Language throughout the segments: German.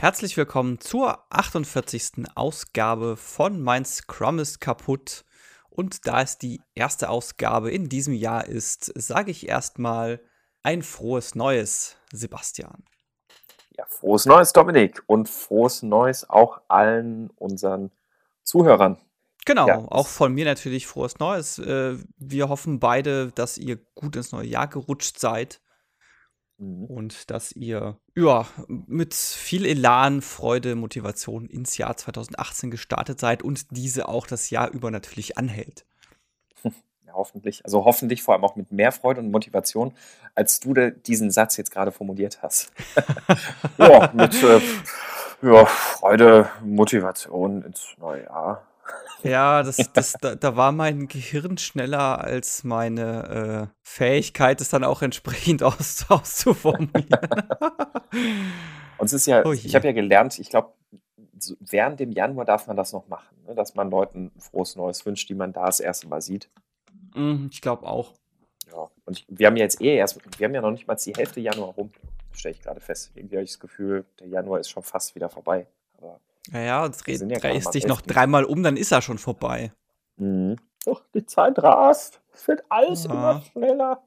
Herzlich willkommen zur 48. Ausgabe von Mein Scrum ist kaputt. Und da es die erste Ausgabe in diesem Jahr ist, sage ich erstmal ein frohes Neues, Sebastian. Ja, frohes Neues, Dominik. Und frohes Neues auch allen unseren Zuhörern. Genau, ja. auch von mir natürlich frohes Neues. Äh, wir hoffen beide, dass ihr gut ins neue Jahr gerutscht seid Mhm. Und dass ihr ja, mit viel Elan, Freude, Motivation ins Jahr 2018 gestartet seid und diese auch das Jahr über natürlich anhält. Ja, hoffentlich. Also hoffentlich vor allem auch mit mehr Freude und Motivation, als du diesen Satz jetzt gerade formuliert hast. ja, mit äh, ja, Freude, Motivation ins neue Jahr. Ja, das, das, da, da, war mein Gehirn schneller als meine äh, Fähigkeit, es dann auch entsprechend aus, auszuformulieren. Und es ist ja, oh ich habe ja gelernt, ich glaube, während dem Januar darf man das noch machen, ne? dass man Leuten frohes Neues wünscht, die man da das erste Mal sieht. Mm, ich glaube auch. Ja, und ich, wir haben ja jetzt eh erst, wir haben ja noch nicht mal die Hälfte Januar rum, stelle ich gerade fest. Irgendwie habe ich das Gefühl, der Januar ist schon fast wieder vorbei. Aber naja, jetzt dreh, ja drehst dich noch dreimal um, dann ist er schon vorbei. Mhm. Doch, die Zeit rast. Es wird alles ja. immer schneller.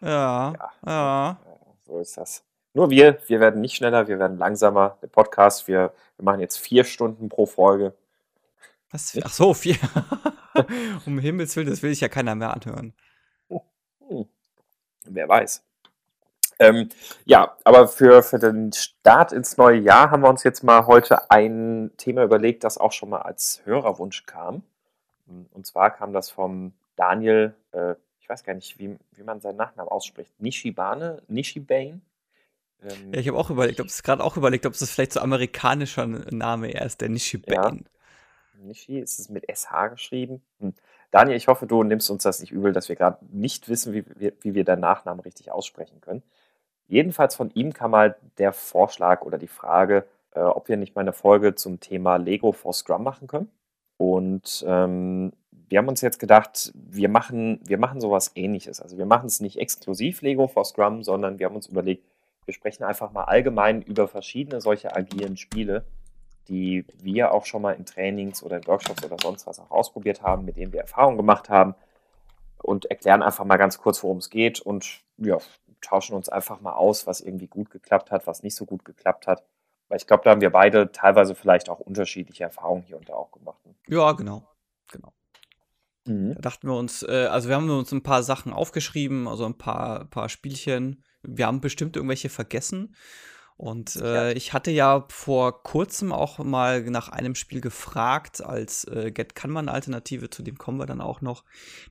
Ja, ja, ja. So ist das. Nur wir, wir werden nicht schneller, wir werden langsamer. Der Podcast, wir, wir machen jetzt vier Stunden pro Folge. Was? Ach so, vier. um Himmels Willen, das will sich ja keiner mehr anhören. Hm. Wer weiß. Ähm, ja, aber für, für den Start ins neue Jahr haben wir uns jetzt mal heute ein Thema überlegt, das auch schon mal als Hörerwunsch kam. Und zwar kam das vom Daniel, äh, ich weiß gar nicht, wie, wie man seinen Nachnamen ausspricht, Nishibane, Nishibane. Ähm, ja, ich habe auch überlegt, ob es gerade auch überlegt, ob es vielleicht so amerikanischer Name er ist, der Nishibane. Ja. Nishi ist es mit SH geschrieben. Hm. Daniel, ich hoffe, du nimmst uns das nicht übel, dass wir gerade nicht wissen, wie, wie, wie wir deinen Nachnamen richtig aussprechen können. Jedenfalls von ihm kam mal der Vorschlag oder die Frage, äh, ob wir nicht mal eine Folge zum Thema Lego for Scrum machen können. Und ähm, wir haben uns jetzt gedacht, wir machen, wir machen sowas ähnliches. Also wir machen es nicht exklusiv Lego for Scrum, sondern wir haben uns überlegt, wir sprechen einfach mal allgemein über verschiedene solche agilen Spiele, die wir auch schon mal in Trainings oder in Workshops oder sonst was auch ausprobiert haben, mit denen wir Erfahrungen gemacht haben und erklären einfach mal ganz kurz, worum es geht und ja, tauschen uns einfach mal aus, was irgendwie gut geklappt hat, was nicht so gut geklappt hat. Weil ich glaube, da haben wir beide teilweise vielleicht auch unterschiedliche Erfahrungen hier und da auch gemacht. Ne? Ja, genau. Genau. Mhm. Da dachten wir uns, äh, also wir haben uns ein paar Sachen aufgeschrieben, also ein paar, paar Spielchen. Wir haben bestimmt irgendwelche vergessen. Und äh, ich hatte ja vor kurzem auch mal nach einem Spiel gefragt als äh, Get Kanban Alternative, zu dem kommen wir dann auch noch.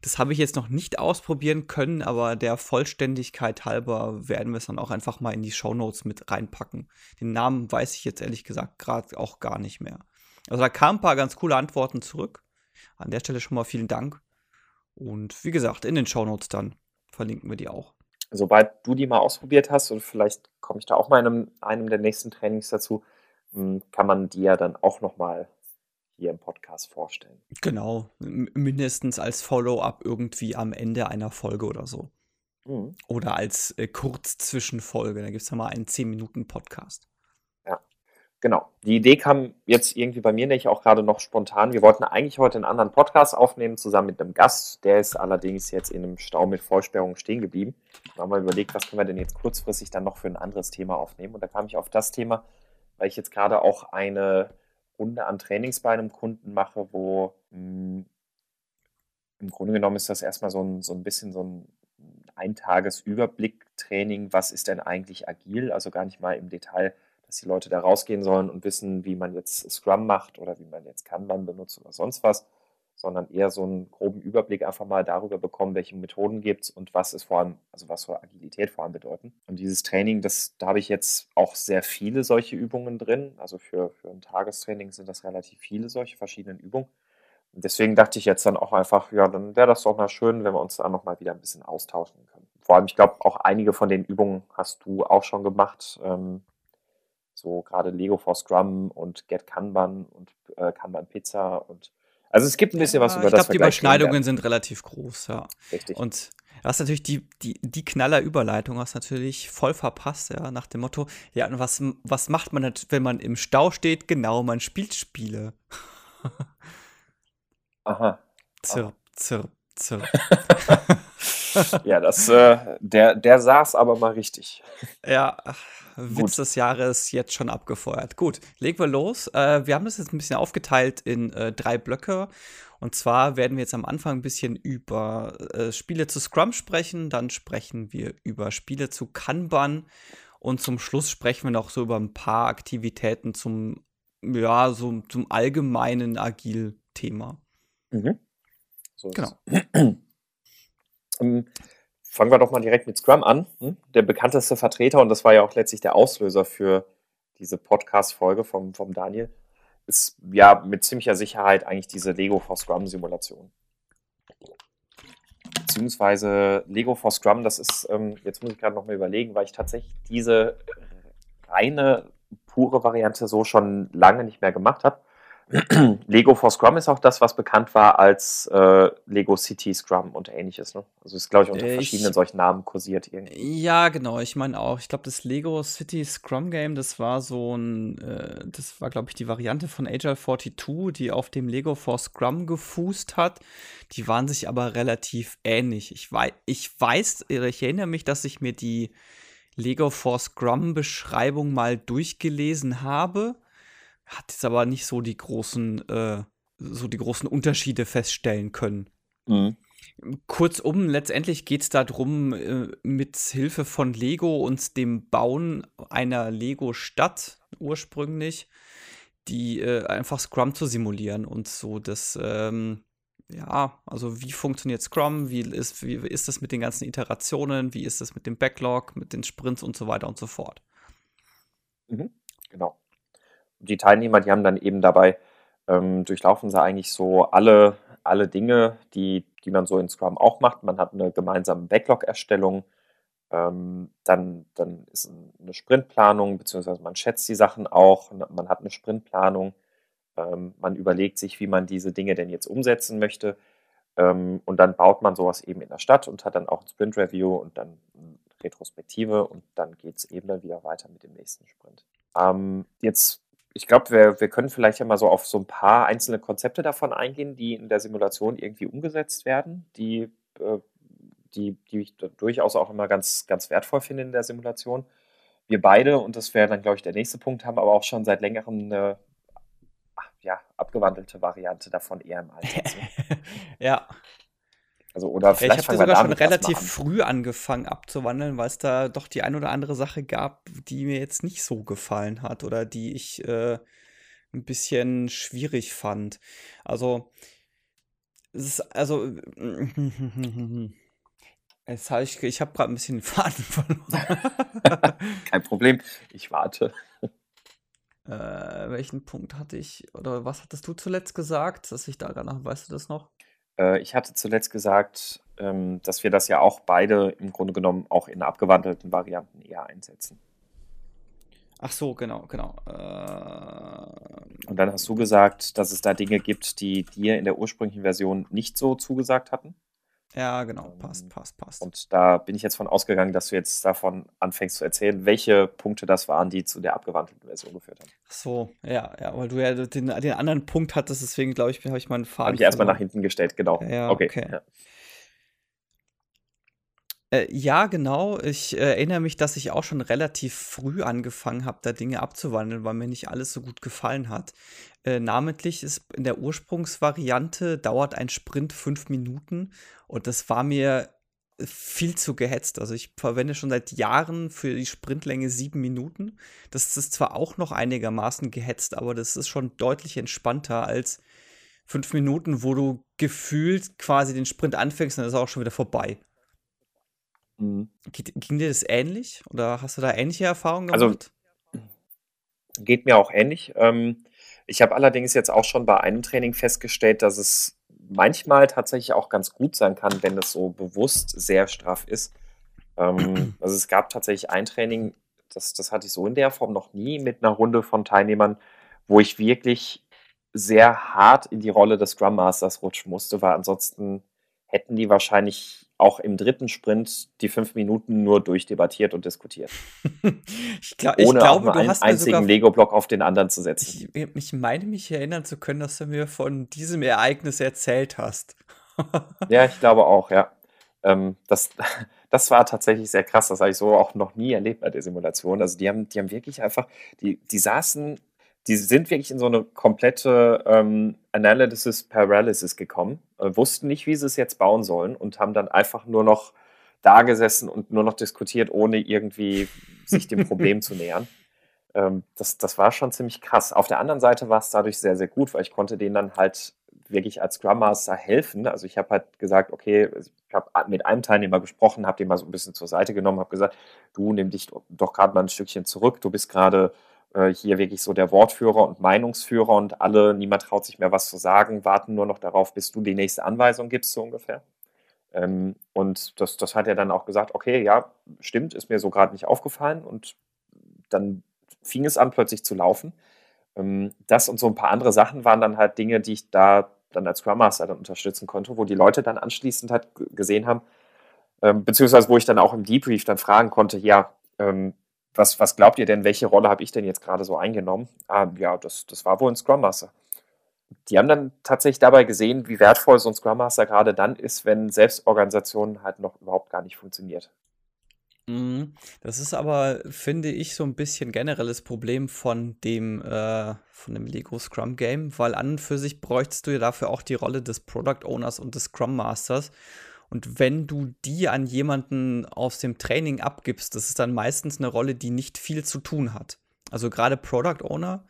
Das habe ich jetzt noch nicht ausprobieren können, aber der Vollständigkeit halber werden wir es dann auch einfach mal in die Show Notes mit reinpacken. Den Namen weiß ich jetzt ehrlich gesagt gerade auch gar nicht mehr. Also da kamen ein paar ganz coole Antworten zurück. An der Stelle schon mal vielen Dank. Und wie gesagt, in den Show Notes dann verlinken wir die auch sobald du die mal ausprobiert hast, und vielleicht komme ich da auch mal in einem, einem der nächsten Trainings dazu, hm, kann man die ja dann auch nochmal hier im Podcast vorstellen. Genau, mindestens als Follow-up irgendwie am Ende einer Folge oder so. Mhm. Oder als äh, Kurzzwischenfolge. Da gibt es ja mal einen 10-Minuten-Podcast. Genau. Die Idee kam jetzt irgendwie bei mir nicht auch gerade noch spontan. Wir wollten eigentlich heute einen anderen Podcast aufnehmen, zusammen mit einem Gast. Der ist allerdings jetzt in einem Stau mit Vollsperrung stehen geblieben. Da haben wir überlegt, was können wir denn jetzt kurzfristig dann noch für ein anderes Thema aufnehmen. Und da kam ich auf das Thema, weil ich jetzt gerade auch eine Runde an Trainings bei einem Kunden mache, wo mh, hm, im Grunde genommen ist das erstmal so ein, so ein bisschen so ein Eintagesüberblick-Training. Was ist denn eigentlich agil? Also gar nicht mal im Detail dass die Leute da rausgehen sollen und wissen, wie man jetzt Scrum macht oder wie man jetzt Kanban benutzt oder sonst was, sondern eher so einen groben Überblick einfach mal darüber bekommen, welche Methoden gibt es und was ist vor allem, also was soll Agilität vor allem bedeuten. Und dieses Training, das, da habe ich jetzt auch sehr viele solche Übungen drin. Also für, für ein Tagestraining sind das relativ viele solche verschiedenen Übungen. Und deswegen dachte ich jetzt dann auch einfach, ja, dann wäre das doch mal schön, wenn wir uns da nochmal wieder ein bisschen austauschen können. Vor allem, ich glaube, auch einige von den Übungen hast du auch schon gemacht. Ähm, so gerade Lego for Scrum und Get Kanban und äh, Kanban Pizza und also es gibt ein bisschen ja, was über ich das Ich glaube, die Überschneidungen sind relativ groß, ja. Richtig. Und Du hast natürlich die, die, die Knaller-Überleitung hast natürlich voll verpasst, ja, nach dem Motto, ja, was, was macht man, wenn man im Stau steht? Genau, man spielt Spiele. Aha. Zirp, zirp, zirp. ja, das, äh, der, der saß aber mal richtig. Ja, Witz Gut. des Jahres jetzt schon abgefeuert. Gut, legen wir los. Äh, wir haben das jetzt ein bisschen aufgeteilt in äh, drei Blöcke. Und zwar werden wir jetzt am Anfang ein bisschen über äh, Spiele zu Scrum sprechen, dann sprechen wir über Spiele zu Kanban und zum Schluss sprechen wir noch so über ein paar Aktivitäten zum, ja, so zum allgemeinen Agil-Thema. Mhm. So genau. Um, fangen wir doch mal direkt mit Scrum an. Hm? Der bekannteste Vertreter, und das war ja auch letztlich der Auslöser für diese Podcast-Folge vom, vom Daniel, ist ja mit ziemlicher Sicherheit eigentlich diese Lego for Scrum-Simulation. Beziehungsweise Lego for Scrum, das ist, ähm, jetzt muss ich gerade noch mal überlegen, weil ich tatsächlich diese reine, pure Variante so schon lange nicht mehr gemacht habe. Lego for Scrum ist auch das, was bekannt war als äh, Lego City Scrum und ähnliches. Ne? Also ist, glaube ich, unter verschiedenen ich, solchen Namen kursiert irgendwie. Ja, genau. Ich meine auch, ich glaube, das Lego City Scrum Game, das war so ein, äh, das war, glaube ich, die Variante von Agile 42, die auf dem Lego for Scrum gefußt hat. Die waren sich aber relativ ähnlich. Ich, wei ich weiß, ich erinnere mich, dass ich mir die Lego for Scrum Beschreibung mal durchgelesen habe hat jetzt aber nicht so die großen, äh, so die großen Unterschiede feststellen können. Mhm. Kurzum, letztendlich geht es darum, äh, mit Hilfe von Lego und dem Bauen einer Lego-Stadt ursprünglich, die äh, einfach Scrum zu simulieren und so das, ähm, ja, also wie funktioniert Scrum, wie ist, wie ist das mit den ganzen Iterationen, wie ist das mit dem Backlog, mit den Sprints und so weiter und so fort. Mhm, genau die Teilnehmer, die haben dann eben dabei, ähm, durchlaufen sie eigentlich so alle, alle Dinge, die, die man so in Scrum auch macht. Man hat eine gemeinsame Backlog-Erstellung, ähm, dann, dann ist eine Sprintplanung, beziehungsweise man schätzt die Sachen auch, man hat eine Sprintplanung, ähm, man überlegt sich, wie man diese Dinge denn jetzt umsetzen möchte. Ähm, und dann baut man sowas eben in der Stadt und hat dann auch ein Sprint-Review und dann Retrospektive und dann geht es eben dann wieder weiter mit dem nächsten Sprint. Ähm, jetzt ich glaube, wir, wir können vielleicht ja mal so auf so ein paar einzelne Konzepte davon eingehen, die in der Simulation irgendwie umgesetzt werden, die, äh, die, die ich durchaus auch immer ganz, ganz wertvoll finde in der Simulation. Wir beide, und das wäre dann, glaube ich, der nächste Punkt, haben aber auch schon seit längerem eine ja, abgewandelte Variante davon eher im Einsatz. ja. Also, oder vielleicht ich habe sogar schon relativ früh angefangen abzuwandeln, weil es da doch die ein oder andere Sache gab, die mir jetzt nicht so gefallen hat oder die ich äh, ein bisschen schwierig fand. Also, es ist, also, jetzt hab ich, ich habe gerade ein bisschen den Faden verloren. Kein Problem, ich warte. Äh, welchen Punkt hatte ich, oder was hattest du zuletzt gesagt, dass ich da noch, weißt du das noch? Äh, ich hatte zuletzt gesagt, ähm, dass wir das ja auch beide im Grunde genommen auch in abgewandelten Varianten eher einsetzen. Ach so, genau, genau. Äh, Und dann hast du gesagt, dass es da Dinge gibt, die dir in der ursprünglichen Version nicht so zugesagt hatten. Ja, genau, passt, ähm, passt, passt. Und da bin ich jetzt von ausgegangen, dass du jetzt davon anfängst zu erzählen, welche Punkte das waren, die zu der abgewandelten Version geführt haben. Ach so, ja, ja, weil du ja den, den anderen Punkt hattest, deswegen glaube ich, habe ich meinen Faden. Habe ich erstmal nach hinten gestellt, genau. Ja, okay. okay. Ja. Äh, ja, genau. Ich äh, erinnere mich, dass ich auch schon relativ früh angefangen habe, da Dinge abzuwandeln, weil mir nicht alles so gut gefallen hat. Äh, namentlich ist in der Ursprungsvariante dauert ein Sprint fünf Minuten und das war mir viel zu gehetzt. Also ich verwende schon seit Jahren für die Sprintlänge sieben Minuten. Das ist zwar auch noch einigermaßen gehetzt, aber das ist schon deutlich entspannter als fünf Minuten, wo du gefühlt quasi den Sprint anfängst und dann ist er auch schon wieder vorbei. Mhm. Ging dir das ähnlich? Oder hast du da ähnliche Erfahrungen also, gemacht? Also, geht mir auch ähnlich. Ähm, ich habe allerdings jetzt auch schon bei einem Training festgestellt, dass es manchmal tatsächlich auch ganz gut sein kann, wenn es so bewusst sehr straff ist. Ähm, also es gab tatsächlich ein Training, das, das hatte ich so in der Form noch nie mit einer Runde von Teilnehmern, wo ich wirklich sehr hart in die Rolle des Scrum Masters rutschen musste, weil ansonsten hätten die wahrscheinlich auch im dritten Sprint die fünf Minuten nur durchdebattiert und diskutiert. ich, glaub, ich Ohne glaube, auch einen einzigen Lego-Block auf den anderen zu setzen. Ich, ich meine mich erinnern zu können, dass du mir von diesem Ereignis erzählt hast. ja, ich glaube auch, ja. Ähm, das, das war tatsächlich sehr krass. Das habe ich so auch noch nie erlebt bei der Simulation. Also die haben, die haben wirklich einfach, die, die saßen die sind wirklich in so eine komplette ähm, Analysis Paralysis gekommen, äh, wussten nicht, wie sie es jetzt bauen sollen und haben dann einfach nur noch da gesessen und nur noch diskutiert, ohne irgendwie sich dem Problem zu nähern. Ähm, das, das war schon ziemlich krass. Auf der anderen Seite war es dadurch sehr, sehr gut, weil ich konnte denen dann halt wirklich als Scrum Master helfen. Also ich habe halt gesagt, okay, ich habe mit einem Teilnehmer gesprochen, habe den mal so ein bisschen zur Seite genommen, habe gesagt, du nimm dich doch gerade mal ein Stückchen zurück, du bist gerade äh, hier wirklich so der Wortführer und Meinungsführer und alle, niemand traut sich mehr was zu sagen, warten nur noch darauf, bis du die nächste Anweisung gibst, so ungefähr. Ähm, und das, das hat er dann auch gesagt, okay, ja, stimmt, ist mir so gerade nicht aufgefallen und dann fing es an, plötzlich zu laufen. Ähm, das und so ein paar andere Sachen waren dann halt Dinge, die ich da dann als Scrum Master dann unterstützen konnte, wo die Leute dann anschließend halt gesehen haben, ähm, beziehungsweise wo ich dann auch im Debrief dann fragen konnte, ja, ähm, was, was glaubt ihr denn, welche Rolle habe ich denn jetzt gerade so eingenommen? Ah, ja, das, das war wohl ein Scrum Master. Die haben dann tatsächlich dabei gesehen, wie wertvoll so ein Scrum Master gerade dann ist, wenn Selbstorganisation halt noch überhaupt gar nicht funktioniert. Mhm. Das ist aber, finde ich, so ein bisschen generelles Problem von dem, äh, von dem Lego Scrum Game, weil an und für sich bräuchtest du ja dafür auch die Rolle des Product Owners und des Scrum Masters. Und wenn du die an jemanden aus dem Training abgibst, das ist dann meistens eine Rolle, die nicht viel zu tun hat. Also gerade Product Owner,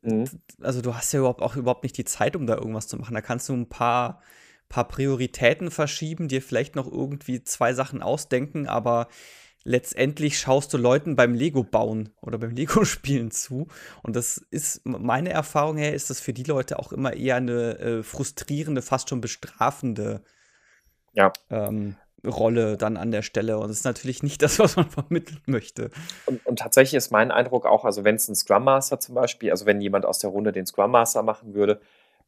mhm. also du hast ja überhaupt auch überhaupt nicht die Zeit, um da irgendwas zu machen. Da kannst du ein paar, paar Prioritäten verschieben, dir vielleicht noch irgendwie zwei Sachen ausdenken, aber letztendlich schaust du Leuten beim Lego bauen oder beim Lego spielen zu. Und das ist, meine Erfahrung her, ist das für die Leute auch immer eher eine äh, frustrierende, fast schon bestrafende ja. ähm, Rolle dann an der Stelle. Und das ist natürlich nicht das, was man vermitteln möchte. Und, und tatsächlich ist mein Eindruck auch, also wenn es ein Scrum Master zum Beispiel, also wenn jemand aus der Runde den Scrum Master machen würde,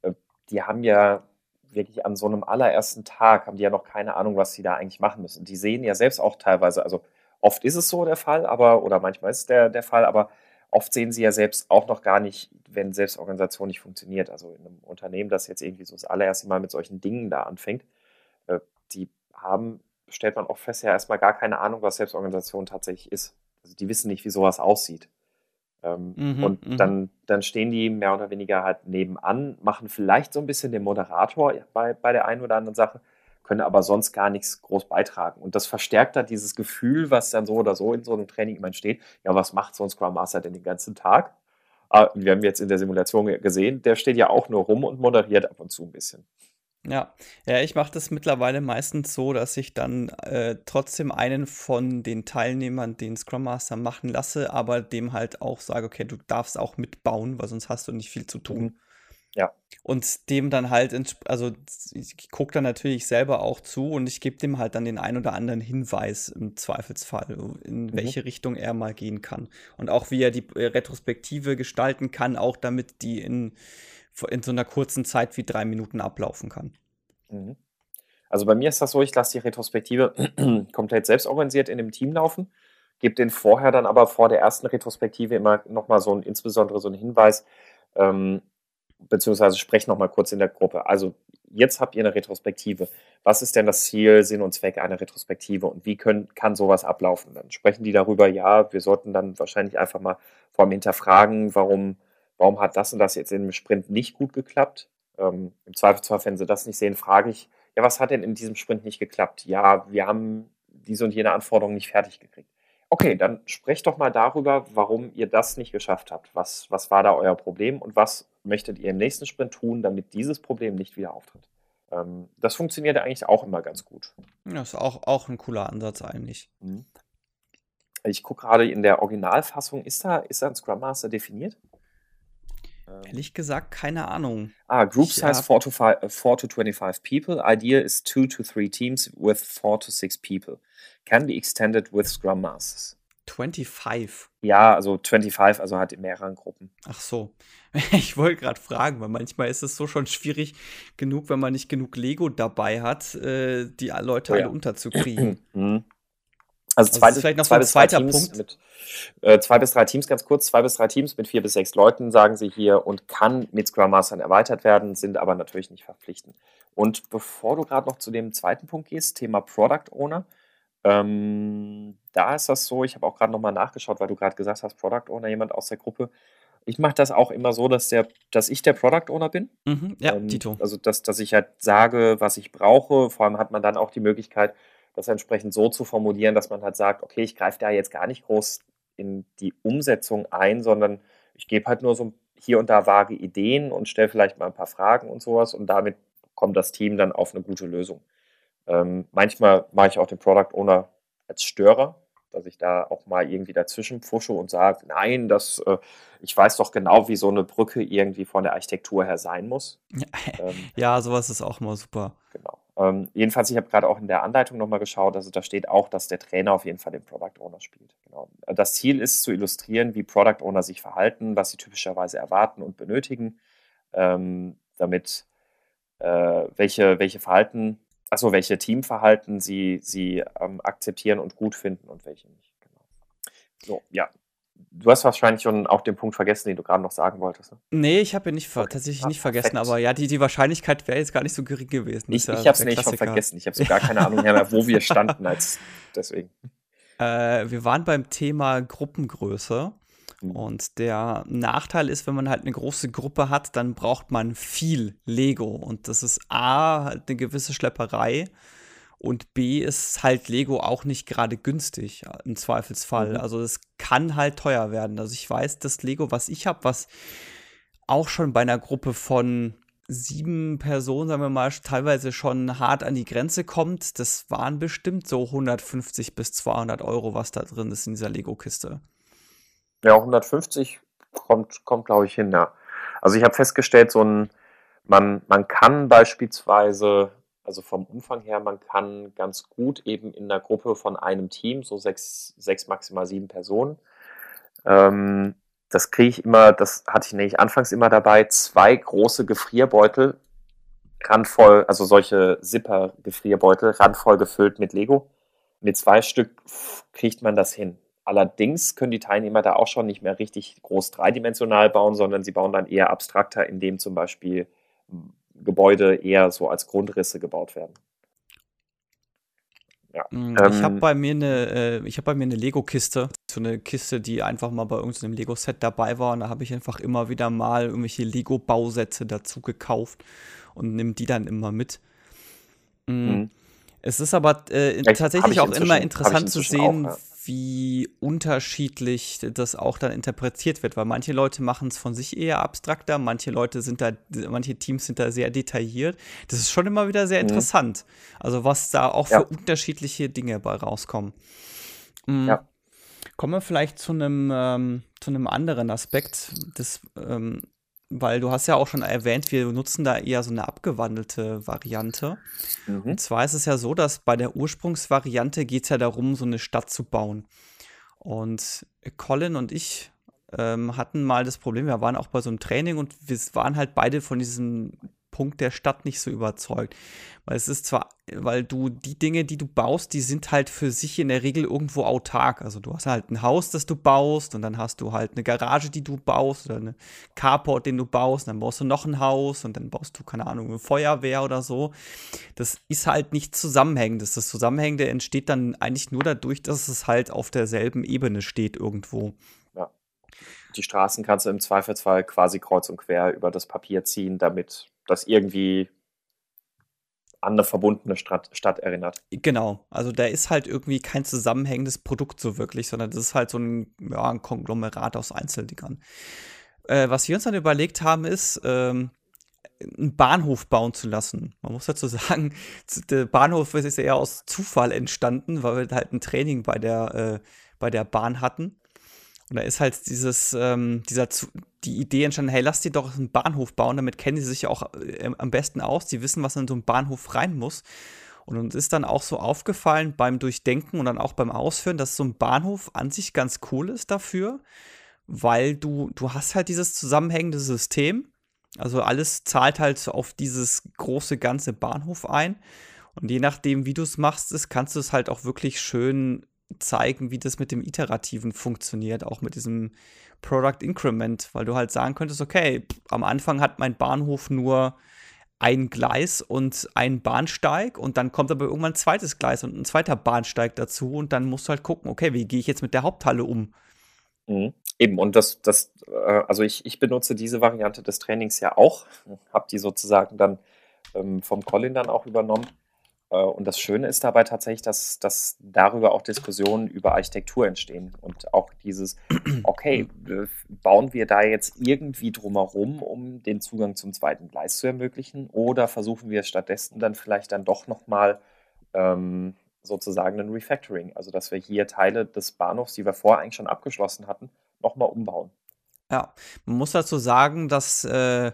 äh, die haben ja wirklich an so einem allerersten Tag, haben die ja noch keine Ahnung, was sie da eigentlich machen müssen. Die sehen ja selbst auch teilweise, also oft ist es so der Fall, aber, oder manchmal ist es der, der Fall, aber oft sehen sie ja selbst auch noch gar nicht, wenn Selbstorganisation nicht funktioniert. Also in einem Unternehmen, das jetzt irgendwie so das allererste Mal mit solchen Dingen da anfängt, äh, die haben, stellt man auch fest, ja erstmal gar keine Ahnung, was Selbstorganisation tatsächlich ist. Also die wissen nicht, wie sowas aussieht. Ähm, mhm, und mhm. dann, dann stehen die mehr oder weniger halt nebenan, machen vielleicht so ein bisschen den Moderator bei, bei der einen oder anderen Sache, können aber sonst gar nichts groß beitragen. Und das verstärkt dann dieses Gefühl, was dann so oder so in so einem Training immer entsteht. Ja, was macht so ein Scrum Master denn den ganzen Tag? Ah, wir haben jetzt in der Simulation gesehen, der steht ja auch nur rum und moderiert ab und zu ein bisschen. Ja, ja, ich mache das mittlerweile meistens so, dass ich dann äh, trotzdem einen von den Teilnehmern den Scrum Master machen lasse, aber dem halt auch sage, okay, du darfst auch mitbauen, weil sonst hast du nicht viel zu tun. Mhm. Ja. Und dem dann halt, also ich gucke dann natürlich selber auch zu und ich gebe dem halt dann den ein oder anderen Hinweis im Zweifelsfall, in mhm. welche Richtung er mal gehen kann. Und auch wie er die äh, Retrospektive gestalten kann, auch damit die in in so einer kurzen Zeit wie drei Minuten ablaufen kann. Mhm. Also bei mir ist das so, ich lasse die Retrospektive komplett selbst organisiert in dem Team laufen, gebe den vorher dann aber vor der ersten Retrospektive immer nochmal so ein, insbesondere so einen Hinweis, ähm, beziehungsweise spreche nochmal kurz in der Gruppe. Also jetzt habt ihr eine Retrospektive. Was ist denn das Ziel, Sinn und Zweck einer Retrospektive und wie können, kann sowas ablaufen? Dann sprechen die darüber, ja, wir sollten dann wahrscheinlich einfach mal vor allem hinterfragen, warum warum hat das und das jetzt im Sprint nicht gut geklappt? Ähm, Im Zweifelsfall, wenn Sie das nicht sehen, frage ich, ja, was hat denn in diesem Sprint nicht geklappt? Ja, wir haben diese und jene Anforderung nicht fertig gekriegt. Okay, dann sprecht doch mal darüber, warum ihr das nicht geschafft habt. Was, was war da euer Problem und was möchtet ihr im nächsten Sprint tun, damit dieses Problem nicht wieder auftritt? Ähm, das funktioniert eigentlich auch immer ganz gut. Das ist auch, auch ein cooler Ansatz eigentlich. Mhm. Ich gucke gerade in der Originalfassung, ist da, ist da ein Scrum Master definiert? Ähm. Ehrlich gesagt, keine Ahnung. Ah, Group ich size 4 to, 5, 4 to 25 people. Idea is 2 to 3 teams with 4 to 6 people. Can be extended with Scrum Masters. 25. Ja, also 25, also halt in mehreren Gruppen. Ach so. Ich wollte gerade fragen, weil manchmal ist es so schon schwierig genug, wenn man nicht genug Lego dabei hat, äh, die Leute oh, alle ja. unterzukriegen. Mhm. Also, zwei, also vielleicht noch zwei so bis drei Teams Punkt. mit äh, zwei bis drei Teams, ganz kurz, zwei bis drei Teams mit vier bis sechs Leuten, sagen sie hier, und kann mit Scrum Mastern erweitert werden, sind aber natürlich nicht verpflichtend. Und bevor du gerade noch zu dem zweiten Punkt gehst, Thema Product Owner, ähm, da ist das so, ich habe auch gerade nochmal nachgeschaut, weil du gerade gesagt hast, Product Owner, jemand aus der Gruppe. Ich mache das auch immer so, dass, der, dass ich der Product Owner bin. Mhm, ja, ähm, Tito. Also, dass, dass ich halt sage, was ich brauche. Vor allem hat man dann auch die Möglichkeit, das entsprechend so zu formulieren, dass man halt sagt, okay, ich greife da jetzt gar nicht groß in die Umsetzung ein, sondern ich gebe halt nur so hier und da vage Ideen und stelle vielleicht mal ein paar Fragen und sowas und damit kommt das Team dann auf eine gute Lösung. Ähm, manchmal mache ich auch den Product Owner als Störer, dass ich da auch mal irgendwie dazwischen pfusche und sage, nein, das, äh, ich weiß doch genau, wie so eine Brücke irgendwie von der Architektur her sein muss. Ähm, ja, sowas ist auch immer super. Genau. Ähm, jedenfalls, ich habe gerade auch in der Anleitung nochmal geschaut, also da steht auch, dass der Trainer auf jeden Fall den Product Owner spielt. Genau. Das Ziel ist zu illustrieren, wie Product Owner sich verhalten, was sie typischerweise erwarten und benötigen, ähm, damit äh, welche, welche Verhalten, achso, welche Teamverhalten sie, sie ähm, akzeptieren und gut finden und welche nicht. Genau. So, ja, Du hast wahrscheinlich schon auch den Punkt vergessen, den du gerade noch sagen wolltest. Ne? Nee, ich habe ihn nicht okay. tatsächlich ah, nicht vergessen, perfekt. aber ja, die, die Wahrscheinlichkeit wäre jetzt gar nicht so gering gewesen. Ich, ja ich habe es nicht schon vergessen. Ich habe so gar keine Ahnung mehr, wo wir standen als deswegen. Äh, wir waren beim Thema Gruppengröße. Mhm. Und der Nachteil ist, wenn man halt eine große Gruppe hat, dann braucht man viel Lego. Und das ist A, halt eine gewisse Schlepperei. Und B ist halt Lego auch nicht gerade günstig im Zweifelsfall. Mhm. Also es kann halt teuer werden. Also ich weiß, das Lego, was ich habe, was auch schon bei einer Gruppe von sieben Personen, sagen wir mal, teilweise schon hart an die Grenze kommt, das waren bestimmt so 150 bis 200 Euro, was da drin ist in dieser Lego-Kiste. Ja, 150 kommt, kommt glaube ich, hin, ja. Also ich habe festgestellt, so ein, man, man kann beispielsweise also vom Umfang her, man kann ganz gut eben in einer Gruppe von einem Team, so sechs, sechs maximal sieben Personen, ähm, das kriege ich immer, das hatte ich nämlich anfangs immer dabei, zwei große Gefrierbeutel, randvoll, also solche Zipper-Gefrierbeutel, randvoll gefüllt mit Lego. Mit zwei Stück kriegt man das hin. Allerdings können die Teilnehmer da auch schon nicht mehr richtig groß dreidimensional bauen, sondern sie bauen dann eher abstrakter, indem zum Beispiel Gebäude eher so als Grundrisse gebaut werden. Ja. Mm, ich habe ähm, bei mir eine, äh, ich habe bei mir eine Lego-Kiste, so eine Kiste, die einfach mal bei irgendeinem Lego-Set dabei war und da habe ich einfach immer wieder mal irgendwelche Lego-Bausätze dazu gekauft und nehme die dann immer mit. Mm. Mhm. Es ist aber äh, tatsächlich auch immer interessant zu sehen, auch, ja wie unterschiedlich das auch dann interpretiert wird, weil manche Leute machen es von sich eher abstrakter, manche Leute sind da, manche Teams sind da sehr detailliert. Das ist schon immer wieder sehr mhm. interessant. Also was da auch ja. für unterschiedliche Dinge bei rauskommen. Mhm. Ja. Kommen wir vielleicht zu einem ähm, zu einem anderen Aspekt des ähm, weil du hast ja auch schon erwähnt, wir nutzen da eher so eine abgewandelte Variante. Mhm. Und zwar ist es ja so, dass bei der Ursprungsvariante geht es ja darum, so eine Stadt zu bauen. Und Colin und ich ähm, hatten mal das Problem, wir waren auch bei so einem Training und wir waren halt beide von diesem Punkt der Stadt nicht so überzeugt. Weil es ist zwar, weil du die Dinge, die du baust, die sind halt für sich in der Regel irgendwo autark. Also du hast halt ein Haus, das du baust und dann hast du halt eine Garage, die du baust oder eine Carport, den du baust, und dann baust du noch ein Haus und dann baust du, keine Ahnung, eine Feuerwehr oder so. Das ist halt nicht zusammenhängend. Das Zusammenhängende entsteht dann eigentlich nur dadurch, dass es halt auf derselben Ebene steht irgendwo. Ja. Die Straßen kannst du im Zweifelsfall quasi kreuz und quer über das Papier ziehen, damit das irgendwie an eine verbundene Stadt, Stadt erinnert. Genau, also da ist halt irgendwie kein zusammenhängendes Produkt so wirklich, sondern das ist halt so ein, ja, ein Konglomerat aus Einzeldingern. Äh, was wir uns dann überlegt haben, ist, ähm, einen Bahnhof bauen zu lassen. Man muss dazu sagen, der Bahnhof ist eher aus Zufall entstanden, weil wir halt ein Training bei der, äh, bei der Bahn hatten. Und da ist halt dieses, ähm, dieser, die Idee entstanden, hey, lass dir doch einen Bahnhof bauen, damit kennen sie sich auch äh, am besten aus, die wissen, was in so einen Bahnhof rein muss. Und uns ist dann auch so aufgefallen beim Durchdenken und dann auch beim Ausführen, dass so ein Bahnhof an sich ganz cool ist dafür, weil du, du hast halt dieses zusammenhängende System. Also alles zahlt halt auf dieses große ganze Bahnhof ein. Und je nachdem, wie du es machst, kannst du es halt auch wirklich schön zeigen, wie das mit dem Iterativen funktioniert, auch mit diesem Product Increment, weil du halt sagen könntest, okay, am Anfang hat mein Bahnhof nur ein Gleis und ein Bahnsteig und dann kommt aber irgendwann ein zweites Gleis und ein zweiter Bahnsteig dazu und dann musst du halt gucken, okay, wie gehe ich jetzt mit der Haupthalle um? Mhm. Eben, und das, das, äh, also ich, ich benutze diese Variante des Trainings ja auch, habe die sozusagen dann ähm, vom Colin dann auch übernommen. Äh, und das Schöne ist dabei tatsächlich, dass, dass darüber auch Diskussionen über Architektur entstehen und auch dieses, okay, bauen wir da jetzt irgendwie drumherum, um den Zugang zum zweiten Gleis zu ermöglichen oder versuchen wir stattdessen dann vielleicht dann doch nochmal ähm, sozusagen ein Refactoring, also dass wir hier Teile des Bahnhofs, die wir vorher eigentlich schon abgeschlossen hatten, nochmal umbauen. Ja, man muss dazu sagen, dass äh,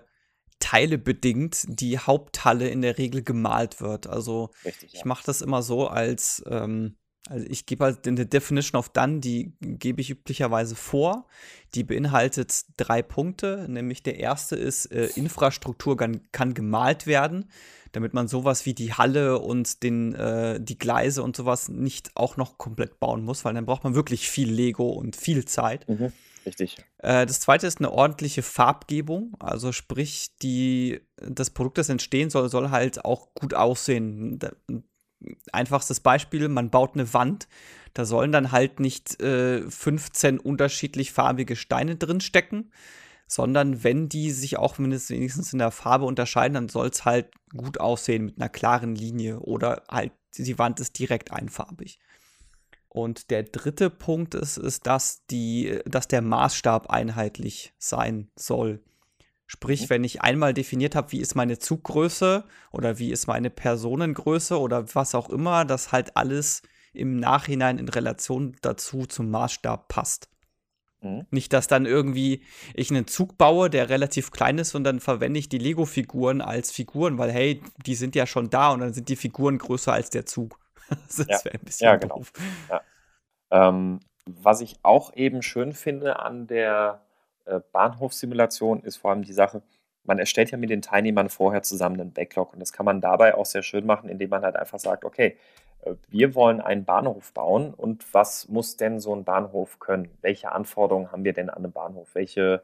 teilebedingt die Haupthalle in der Regel gemalt wird. Also Richtig, ich mache das immer so als, ähm, also ich gebe halt eine Definition of Done, die gebe ich üblicherweise vor. Die beinhaltet drei Punkte, nämlich der erste ist, äh, Infrastruktur kann, kann, gemalt werden, damit man sowas wie die Halle und den, äh, die Gleise und sowas nicht auch noch komplett bauen muss, weil dann braucht man wirklich viel Lego und viel Zeit. Mhm. Richtig. Äh, das zweite ist eine ordentliche Farbgebung. Also sprich, die, das Produkt, das entstehen soll, soll halt auch gut aussehen. Einfachstes Beispiel, man baut eine Wand. Da sollen dann halt nicht äh, 15 unterschiedlich farbige Steine drin stecken, sondern wenn die sich auch wenigstens in der Farbe unterscheiden, dann soll es halt gut aussehen mit einer klaren Linie oder halt die Wand ist direkt einfarbig. Und der dritte Punkt ist, ist dass, die, dass der Maßstab einheitlich sein soll. Sprich, mhm. wenn ich einmal definiert habe, wie ist meine Zuggröße oder wie ist meine Personengröße oder was auch immer, dass halt alles im Nachhinein in Relation dazu zum Maßstab passt. Mhm. Nicht, dass dann irgendwie ich einen Zug baue, der relativ klein ist und dann verwende ich die Lego-Figuren als Figuren, weil hey, die sind ja schon da und dann sind die Figuren größer als der Zug. das ja. wäre ein bisschen ja, genau. doof. Ja. Ähm, was ich auch eben schön finde an der äh, Bahnhofssimulation ist vor allem die Sache, man erstellt ja mit den Teilnehmern vorher zusammen einen Backlog und das kann man dabei auch sehr schön machen, indem man halt einfach sagt, okay, äh, wir wollen einen Bahnhof bauen und was muss denn so ein Bahnhof können? Welche Anforderungen haben wir denn an einen Bahnhof? Welche,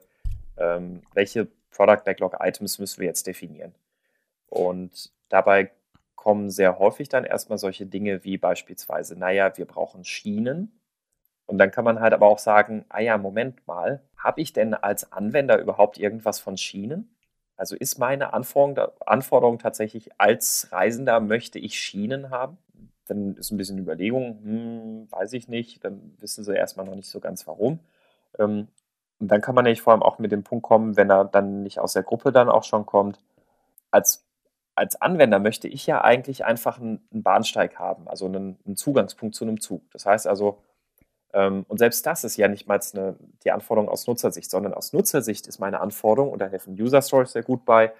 ähm, welche Product Backlog Items müssen wir jetzt definieren? Und dabei kommen sehr häufig dann erstmal solche Dinge wie beispielsweise, naja, wir brauchen Schienen. Und dann kann man halt aber auch sagen, ah ja, Moment mal, habe ich denn als Anwender überhaupt irgendwas von Schienen? Also ist meine Anforderung, Anforderung tatsächlich, als Reisender möchte ich Schienen haben? Dann ist ein bisschen Überlegung, hm, weiß ich nicht, dann wissen sie erstmal noch nicht so ganz warum. Ähm, und dann kann man nämlich vor allem auch mit dem Punkt kommen, wenn er dann nicht aus der Gruppe dann auch schon kommt, als als Anwender möchte ich ja eigentlich einfach einen, Bahnsteig haben, also einen, Zugangspunkt zu einem Zug. Das heißt also, ähm, und selbst das ist ja nicht mal eine, die Anforderung aus Nutzersicht, sondern aus Nutzersicht ist meine Anforderung, und da helfen User Stories sehr gut bei,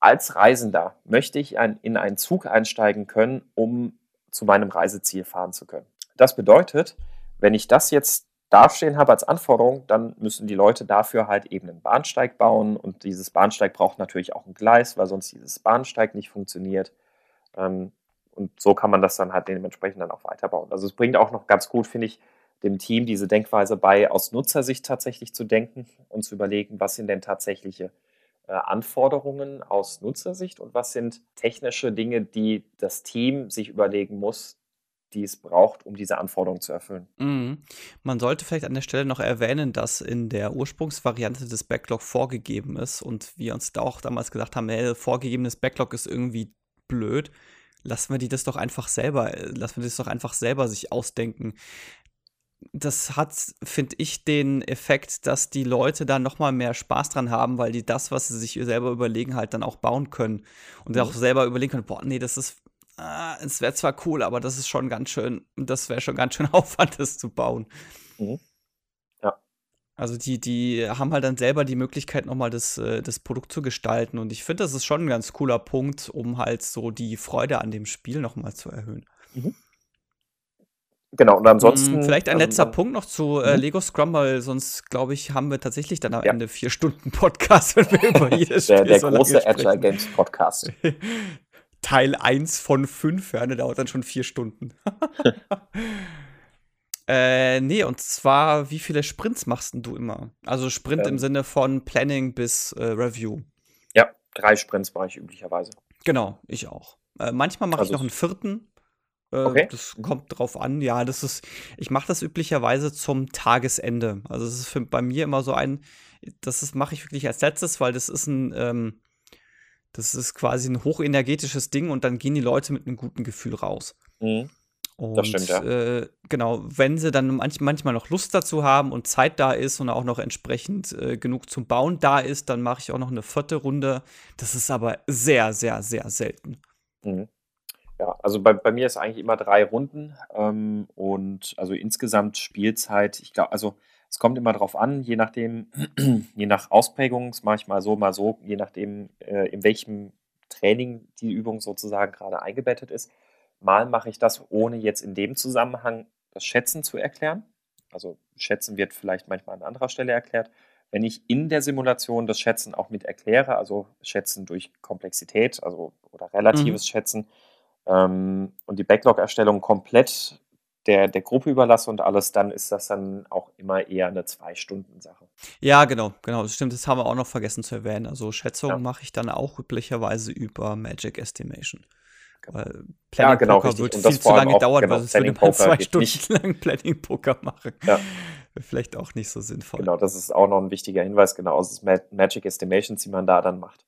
als Reisender möchte ich in einen Zug einsteigen können, um zu meinem Reiseziel fahren zu können. Das bedeutet, wenn ich das jetzt dastehen habe als Anforderung, dann müssen die Leute dafür halt eben einen Bahnsteig bauen und dieses Bahnsteig braucht natürlich auch ein Gleis, weil sonst dieses Bahnsteig nicht funktioniert. Ähm, und so kann man das dann halt dementsprechend dann auch weiterbauen. Also es bringt auch noch ganz gut, finde ich, dem Team diese Denkweise bei, aus Nutzersicht tatsächlich zu denken und zu überlegen, was sind denn tatsächliche äh, Anforderungen aus Nutzersicht und was sind technische Dinge, die das Team sich überlegen muss, die es braucht, um diese Anforderungen zu erfüllen. Mhm. Man sollte vielleicht an der Stelle noch erwähnen, dass in der Ursprungsvariante des Backlog vorgegeben ist und wir uns da auch damals gesagt haben, hey, vorgegebenes Backlog ist irgendwie blöd. Lassen wir die das doch einfach selber, lassen wir das doch einfach selber sich ausdenken. Das hat, finde ich, den Effekt, dass die Leute da noch mal mehr Spaß dran haben, weil die das, was sie sich selber überlegen, halt dann auch bauen können und mhm. auch selber überlegen können, boah, nee, das ist ah, es wäre zwar cool, aber das ist schon ganz schön, das wäre schon ganz schön Aufwand, das zu bauen. Mhm. Ja. Also die, die haben halt dann selber die Möglichkeit, nochmal das, äh, das Produkt zu gestalten. Und ich finde, das ist schon ein ganz cooler Punkt, um halt so die Freude an dem Spiel nochmal zu erhöhen. Mhm. Genau, und ansonsten. Hm, vielleicht ein also, letzter Punkt noch zu äh, mhm. Lego Scrum, weil sonst, glaube ich, haben wir tatsächlich dann am ja. Ende vier Stunden Podcast, wenn wir über jedes Spiel Der, der so große Agile Games Podcast. Teil 1 von 5, ja, der dauert dann schon vier Stunden. Äh, nee, und zwar, wie viele Sprints machst du immer? Also Sprint ähm, im Sinne von Planning bis äh, Review. Ja, drei Sprints mache ich üblicherweise. Genau, ich auch. Äh, manchmal mache also ich noch einen vierten. Äh, okay. Das kommt drauf an. Ja, das ist, ich mache das üblicherweise zum Tagesende. Also das ist für, bei mir immer so ein, das mache ich wirklich als letztes, weil das ist ein, ähm, das ist quasi ein hochenergetisches Ding und dann gehen die Leute mit einem guten Gefühl raus. Mhm. Und, das stimmt, ja. Äh, genau, wenn sie dann manch, manchmal noch Lust dazu haben und Zeit da ist und auch noch entsprechend äh, genug zum Bauen da ist, dann mache ich auch noch eine vierte Runde. Das ist aber sehr, sehr, sehr selten. Mhm. Ja, also bei, bei mir ist eigentlich immer drei Runden ähm, und also insgesamt Spielzeit, ich glaube, also es kommt immer drauf an, je nachdem, je nach Ausprägung, mache ich mal so, mal so, je nachdem, äh, in welchem Training die Übung sozusagen gerade eingebettet ist. Mal mache ich das, ohne jetzt in dem Zusammenhang das Schätzen zu erklären. Also Schätzen wird vielleicht manchmal an anderer Stelle erklärt. Wenn ich in der Simulation das Schätzen auch mit erkläre, also Schätzen durch Komplexität, also oder relatives mhm. Schätzen ähm, und die Backlog-Erstellung komplett der, der Gruppe überlasse und alles, dann ist das dann auch immer eher eine Zwei-Stunden-Sache. Ja, genau, genau, das stimmt. Das haben wir auch noch vergessen zu erwähnen. Also Schätzungen ja. mache ich dann auch üblicherweise über Magic Estimation. Weil Planning ja, genau, Poker wird viel zu lange auch, dauern, genau, weil es würde man zwei Stunden lang Planning Poker machen. Ja. Vielleicht auch nicht so sinnvoll. Genau, das ist auch noch ein wichtiger Hinweis, genau, aus Magic Estimations, die man da dann macht.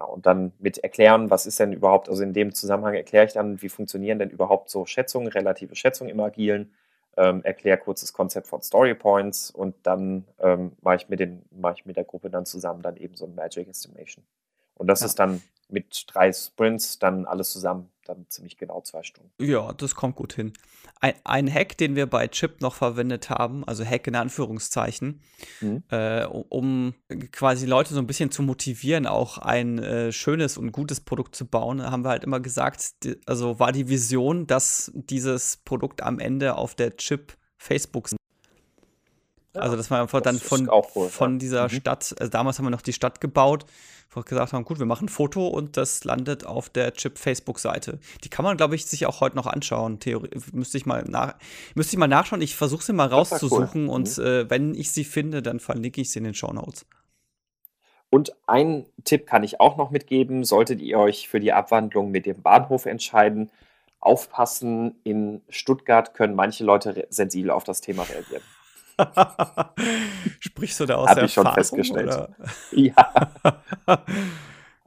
Genau, und dann mit erklären, was ist denn überhaupt, also in dem Zusammenhang erkläre ich dann, wie funktionieren denn überhaupt so Schätzungen, relative Schätzungen im Agilen, ähm, erkläre kurz das Konzept von Story Points und dann ähm, mache ich, mit mach ich mit der Gruppe dann zusammen dann eben so ein Magic Estimation. Und das ja. ist dann mit drei Sprints dann alles zusammen dann ziemlich genau zwei Stunden. Ja, das kommt gut hin. Ein, ein Hack, den wir bei Chip noch verwendet haben, also Hack in Anführungszeichen, mhm. äh, um quasi Leute so ein bisschen zu motivieren, auch ein äh, schönes und gutes Produkt zu bauen, haben wir halt immer gesagt, die, also war die Vision, dass dieses Produkt am Ende auf der Chip Facebook ja, also, dass man einfach das dann von, cool, von ja. dieser mhm. Stadt, also damals haben wir noch die Stadt gebaut, wo wir gesagt haben, gut, wir machen ein Foto und das landet auf der Chip-Facebook-Seite. Die kann man, glaube ich, sich auch heute noch anschauen. Theorie müsste ich mal nach müsste ich mal nachschauen. Ich versuche sie mal rauszusuchen cool. und mhm. äh, wenn ich sie finde, dann verlinke ich sie in den Show Notes. Und einen Tipp kann ich auch noch mitgeben, solltet ihr euch für die Abwandlung mit dem Bahnhof entscheiden, aufpassen, in Stuttgart können manche Leute sensibel auf das Thema reagieren. Sprichst du da aus Hab der ich schon Erfahrung, festgestellt. Oder? Ja.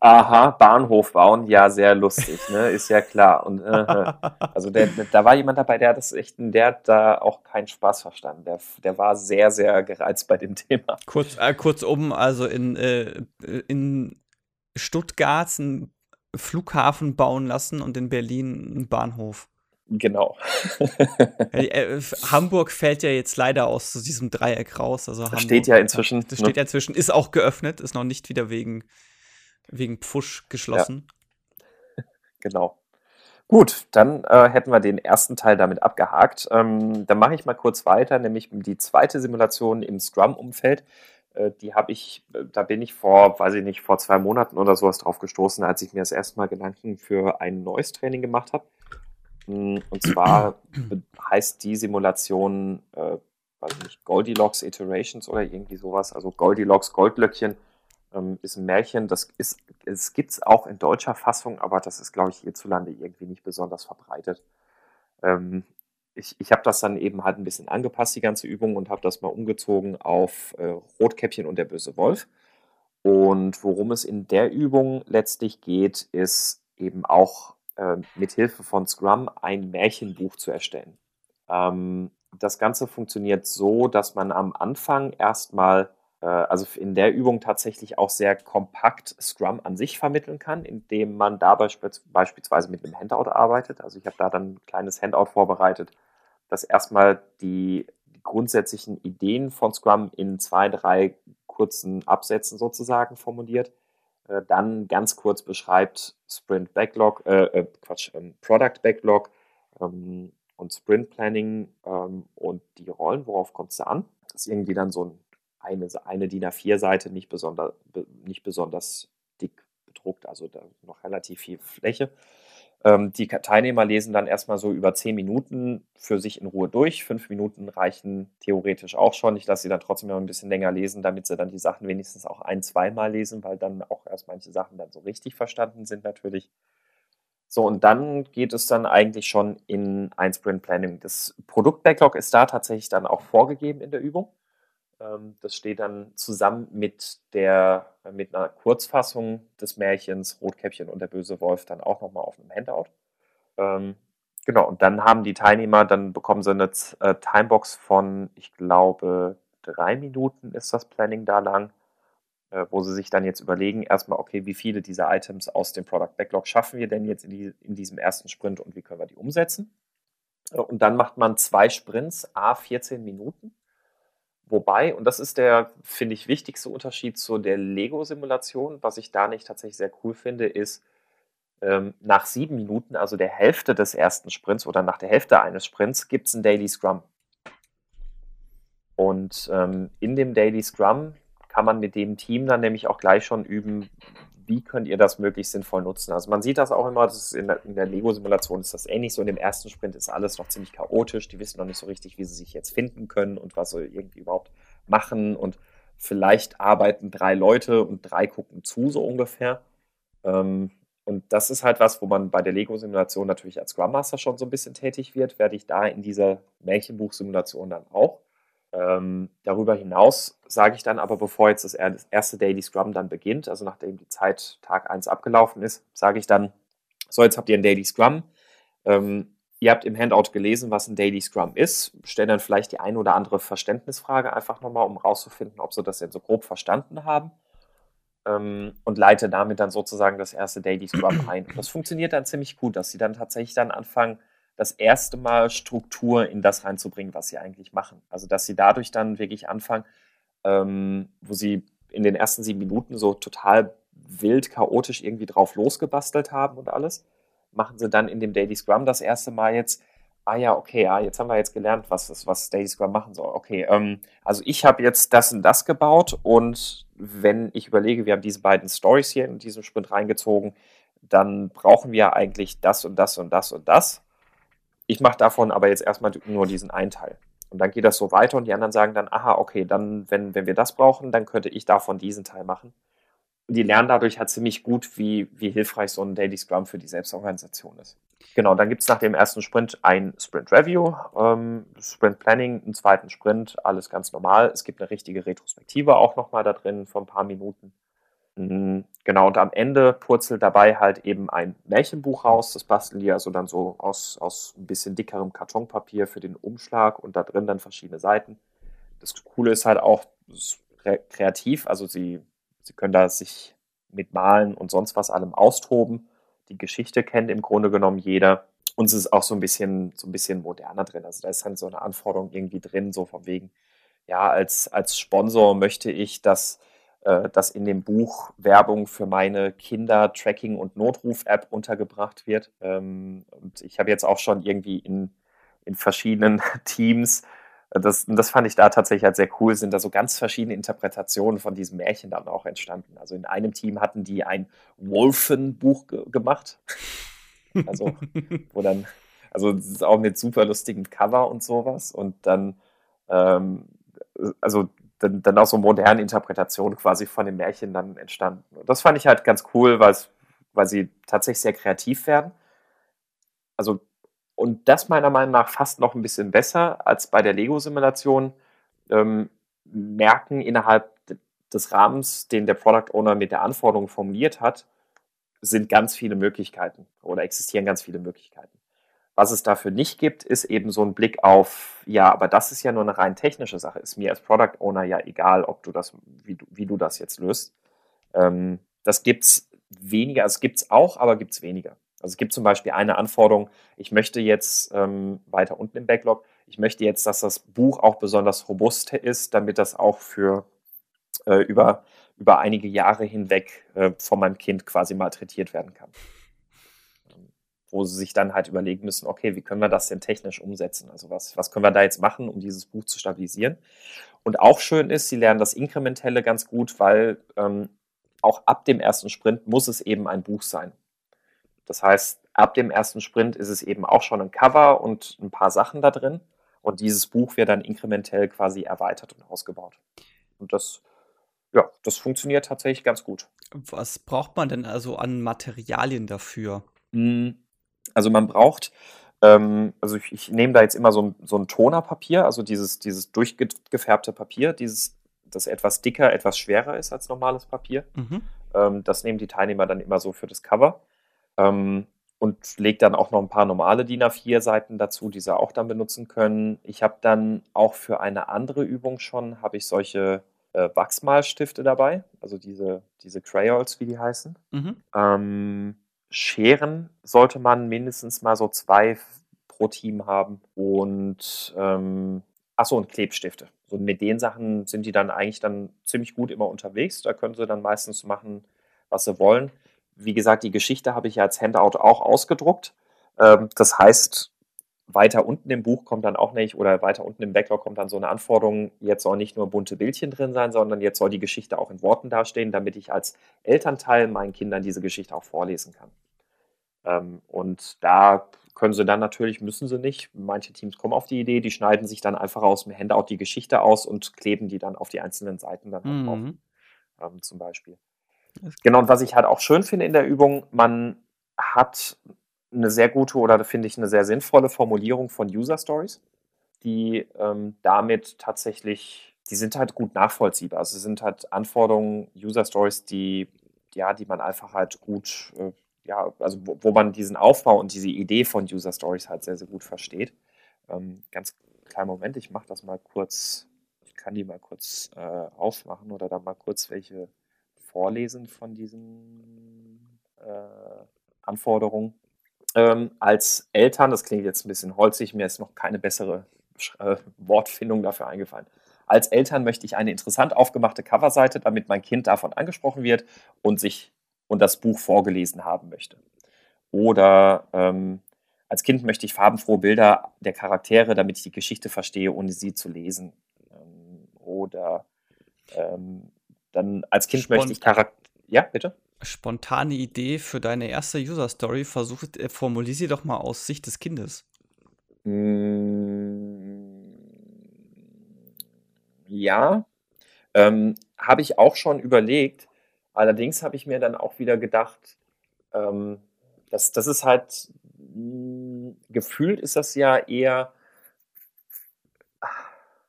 Aha, Bahnhof bauen, ja, sehr lustig, ne? Ist ja klar. Und äh, also der, da war jemand dabei, der hat das echt, der hat da auch keinen Spaß verstanden. Der, der war sehr, sehr gereizt bei dem Thema. Kurz, äh, kurzum, also in, äh, in Stuttgart einen Flughafen bauen lassen und in Berlin einen Bahnhof. Genau. äh, Hamburg fällt ja jetzt leider aus diesem Dreieck raus. Also das Hamburg, steht ja inzwischen. Das steht ja inzwischen, ist auch geöffnet, ist noch nicht wieder wegen, wegen Pfusch geschlossen. Ja. Genau. Gut, dann äh, hätten wir den ersten Teil damit abgehakt. Ähm, dann mache ich mal kurz weiter, nämlich die zweite Simulation im Scrum-Umfeld. Äh, die habe ich, äh, da bin ich vor, weiß ich nicht, vor zwei Monaten oder sowas drauf gestoßen, als ich mir das erste Mal Gedanken für ein neues Training gemacht habe. Und zwar heißt die Simulation, äh, weiß nicht, Goldilocks Iterations oder irgendwie sowas. Also Goldilocks Goldlöckchen ähm, ist ein Märchen. Das ist, gibt es auch in deutscher Fassung, aber das ist, glaube ich, hierzulande irgendwie nicht besonders verbreitet. Ähm, ich ich habe das dann eben halt ein bisschen angepasst, die ganze Übung, und habe das mal umgezogen auf äh, Rotkäppchen und der böse Wolf. Und worum es in der Übung letztlich geht, ist eben auch äh, mit Hilfe von Scrum ein Märchenbuch zu erstellen. Ähm, das Ganze funktioniert so, dass man am Anfang erstmal, äh, also in der Übung tatsächlich auch sehr kompakt Scrum an sich vermitteln kann, indem man da beisp beispielsweise mit einem Handout arbeitet. Also ich habe da dann ein kleines Handout vorbereitet, das erstmal die, grundsätzlichen Ideen von Scrum in zwei, drei kurzen Absätzen sozusagen formuliert. Äh, dann ganz kurz beschreibt Sprint Backlog, äh, äh, Quatsch, ähm, Product Backlog ähm, und Sprint Planning ähm, und die Rollen, worauf kommt es an? Das ist irgendwie dann so ein, eine, eine DIN A4-Seite, nicht, besonder, nicht besonders dick bedruckt, also da noch relativ viel Fläche. Ähm, die Teilnehmer lesen dann erstmal so über zehn Minuten für sich in Ruhe durch. Fünf Minuten reichen theoretisch auch schon. Ich lasse sie dann trotzdem noch ein bisschen länger lesen, damit sie dann die Sachen wenigstens auch ein-, zweimal lesen, weil dann auch erst manche Sachen dann so richtig verstanden sind natürlich. So, und dann geht es dann eigentlich schon in ein Sprint Planning. Das Produkt-Backlog ist da tatsächlich dann auch vorgegeben in der Übung. Ähm, das steht dann zusammen mit der, mit einer Kurzfassung des Märchens Rotkäppchen und der böse Wolf dann auch nochmal auf einem Handout. Ähm, genau, und dann haben die Teilnehmer, dann bekommen sie eine äh, Timebox von, ich glaube, drei Minuten ist das Planning da lang, äh, wo sie sich dann jetzt überlegen, erstmal, okay, wie viele dieser Items aus dem Product Backlog schaffen wir denn jetzt in, die, in diesem ersten Sprint und wie können wir die umsetzen? Äh, und dann macht man zwei Sprints, a 14 Minuten Wobei, und das ist der, finde ich, wichtigste Unterschied zu der Lego-Simulation, was ich da nicht tatsächlich sehr cool finde, ist, ähm, nach sieben Minuten, also der Hälfte des ersten Sprints oder nach der Hälfte eines Sprints, gibt es ein Daily Scrum. Und ähm, in dem Daily Scrum kann man mit dem Team dann nämlich auch gleich schon üben, wie könnt ihr das möglichst sinnvoll nutzen? Also man sieht das auch immer, das in der, der Lego-Simulation ist das ähnlich so. In dem ersten Sprint ist alles noch ziemlich chaotisch. Die wissen noch nicht so richtig, wie sie sich jetzt finden können und was sie irgendwie überhaupt machen. Und vielleicht arbeiten drei Leute und drei gucken zu, so ungefähr. Ähm, und das ist halt was, wo man bei der Lego-Simulation natürlich als Scrum Master schon so ein bisschen tätig wird, werde ich da in dieser Märchenbuch-Simulation dann auch. Ähm, darüber hinaus sage ich dann aber, bevor jetzt das erste Daily Scrum dann beginnt, also nachdem die Zeit Tag 1 abgelaufen ist, sage ich dann, so jetzt habt ihr ein Daily Scrum. Ähm, ihr habt im Handout gelesen, was ein Daily Scrum ist. Stellen dann vielleicht die eine oder andere Verständnisfrage einfach nochmal, um rauszufinden, ob sie das denn so grob verstanden haben. Ähm, und leite damit dann sozusagen das erste Daily Scrum ein. Und das funktioniert dann ziemlich gut, dass sie dann tatsächlich dann anfangen, das erste Mal Struktur in das reinzubringen, was sie eigentlich machen. Also dass sie dadurch dann wirklich anfangen, ähm, wo sie in den ersten sieben Minuten so total wild, chaotisch irgendwie drauf losgebastelt haben und alles, machen sie dann in dem Daily Scrum das erste Mal jetzt, ah ja, okay, ja, jetzt haben wir jetzt gelernt, was, das, was Daily Scrum machen soll. Okay, ähm, also ich habe jetzt das und das gebaut und wenn ich überlege, wir haben diese beiden Stories hier in diesem Sprint reingezogen, dann brauchen wir eigentlich das und das und das und das ich mache davon aber jetzt erstmal nur diesen einen Teil. Und dann geht das so weiter und die anderen sagen dann, aha, okay, dann, wenn, wenn wir das brauchen, dann könnte ich davon diesen Teil machen. Und die lernen dadurch halt ziemlich gut, wie, wie hilfreich so ein Daily Scrum für die Selbstorganisation ist. Genau, dann gibt es nach dem ersten Sprint ein Sprint Review, ähm, Sprint Planning, einen zweiten Sprint, alles ganz normal. Es gibt eine richtige Retrospektive auch nochmal da drin von ein paar Minuten. Mhm, genau, und am Ende purzelt dabei halt eben ein Märchenbuch raus. Das basteln die also dann so aus, aus ein bisschen dickerem Kartonpapier für den Umschlag und da drin dann verschiedene Seiten. Das Coole ist halt auch kreativ, also sie, sie können da sich mit Malen und sonst was allem austoben. Die Geschichte kennt im Grunde genommen jeder. Und es ist auch so ein bisschen, so ein bisschen moderner drin. Also da ist dann so eine Anforderung irgendwie drin, so von wegen, ja, als, als Sponsor möchte ich, dass dass in dem Buch Werbung für meine Kinder-Tracking- und Notruf-App untergebracht wird. Ähm, und ich habe jetzt auch schon irgendwie in, in verschiedenen Teams, äh, das, das fand ich da tatsächlich halt sehr cool, sind da so ganz verschiedene Interpretationen von diesem Märchen dann auch entstanden. Also in einem Team hatten die ein Wolfenbuch ge gemacht. Also, wo dann, also das ist auch mit super lustigem Cover und sowas. Und dann, ähm, also dann, dann auch so moderne Interpretationen quasi von dem Märchen dann entstanden. Und das fand ich halt ganz cool, weil, weil sie tatsächlich sehr kreativ werden. Also, und das meiner Meinung nach fast noch ein bisschen besser als bei der Lego-Simulation, ähm, merken innerhalb des Rahmens, den der Product Owner mit der Anforderung formuliert hat, sind ganz viele Möglichkeiten oder existieren ganz viele Möglichkeiten. Was es dafür nicht gibt, ist eben so ein Blick auf, ja, aber das ist ja nur eine rein technische Sache. Ist mir als Product Owner ja egal, ob du das, wie du, wie du das jetzt löst. Ähm, das gibt's weniger, also es gibt's auch, aber gibt's weniger. Also es gibt zum Beispiel eine Anforderung, ich möchte jetzt ähm, weiter unten im Backlog, ich möchte jetzt, dass das Buch auch besonders robust ist, damit das auch für äh, über, über einige Jahre hinweg äh, von meinem Kind quasi malträtiert werden kann. Wo sie sich dann halt überlegen müssen, okay, wie können wir das denn technisch umsetzen? Also was, was können wir da jetzt machen, um dieses Buch zu stabilisieren? Und auch schön ist, sie lernen das Inkrementelle ganz gut, weil ähm, auch ab dem ersten Sprint muss es eben ein Buch sein. Das heißt, ab dem ersten Sprint ist es eben auch schon ein Cover und ein paar Sachen da drin. Und dieses Buch wird dann inkrementell quasi erweitert und ausgebaut. Und das, ja, das funktioniert tatsächlich ganz gut. Was braucht man denn also an Materialien dafür? Also man braucht, ähm, also ich, ich nehme da jetzt immer so ein, so ein Tonerpapier, also dieses, dieses durchgefärbte Papier, dieses, das etwas dicker, etwas schwerer ist als normales Papier. Mhm. Ähm, das nehmen die Teilnehmer dann immer so für das Cover. Ähm, und lege dann auch noch ein paar normale DIN A4-Seiten dazu, die sie auch dann benutzen können. Ich habe dann auch für eine andere Übung schon, habe ich solche äh, Wachsmalstifte dabei, also diese, diese Crayols, wie die heißen. Mhm. Ähm, Scheren sollte man mindestens mal so zwei pro Team haben und ähm, achso, und Klebstifte. So mit den Sachen sind die dann eigentlich dann ziemlich gut immer unterwegs. Da können sie dann meistens machen, was sie wollen. Wie gesagt, die Geschichte habe ich ja als Handout auch ausgedruckt. Ähm, das heißt, weiter unten im Buch kommt dann auch nicht, oder weiter unten im Backlog kommt dann so eine Anforderung, jetzt soll nicht nur bunte Bildchen drin sein, sondern jetzt soll die Geschichte auch in Worten dastehen, damit ich als Elternteil meinen Kindern diese Geschichte auch vorlesen kann. Ähm, und da können sie dann natürlich, müssen sie nicht. Manche Teams kommen auf die Idee, die schneiden sich dann einfach aus dem Handout die Geschichte aus und kleben die dann auf die einzelnen Seiten dann mhm. drauf, ähm, zum Beispiel. Genau, und was ich halt auch schön finde in der Übung, man hat eine sehr gute oder finde ich eine sehr sinnvolle Formulierung von User Stories, die ähm, damit tatsächlich, die sind halt gut nachvollziehbar. Also sind halt Anforderungen, User Stories, die, ja, die man einfach halt gut, äh, ja, also wo, wo, man diesen Aufbau und diese Idee von User Stories halt sehr, sehr gut versteht. Ähm, ganz kleinen Moment, ich mache das mal kurz, ich kann die mal kurz äh, aufmachen oder da mal kurz welche Vorlesen von diesen äh, Anforderungen. Ähm, als Eltern, das klingt jetzt ein bisschen holzig, mir ist noch keine bessere äh, Wortfindung dafür eingefallen. Als Eltern möchte ich eine interessant aufgemachte Coverseite, damit mein Kind davon angesprochen wird und sich und das Buch vorgelesen haben möchte. Oder ähm, als Kind möchte ich farbenfrohe Bilder der Charaktere, damit ich die Geschichte verstehe, ohne sie zu lesen. Ähm, oder ähm, dann als Kind Spont möchte ich Charakter. Ja, bitte? Spontane Idee für deine erste User Story. Versuch, äh, formulier sie doch mal aus Sicht des Kindes. Mm, ja, ähm, habe ich auch schon überlegt. Allerdings habe ich mir dann auch wieder gedacht, ähm, das, das ist halt, mh, mm, gefühlt ist das ja eher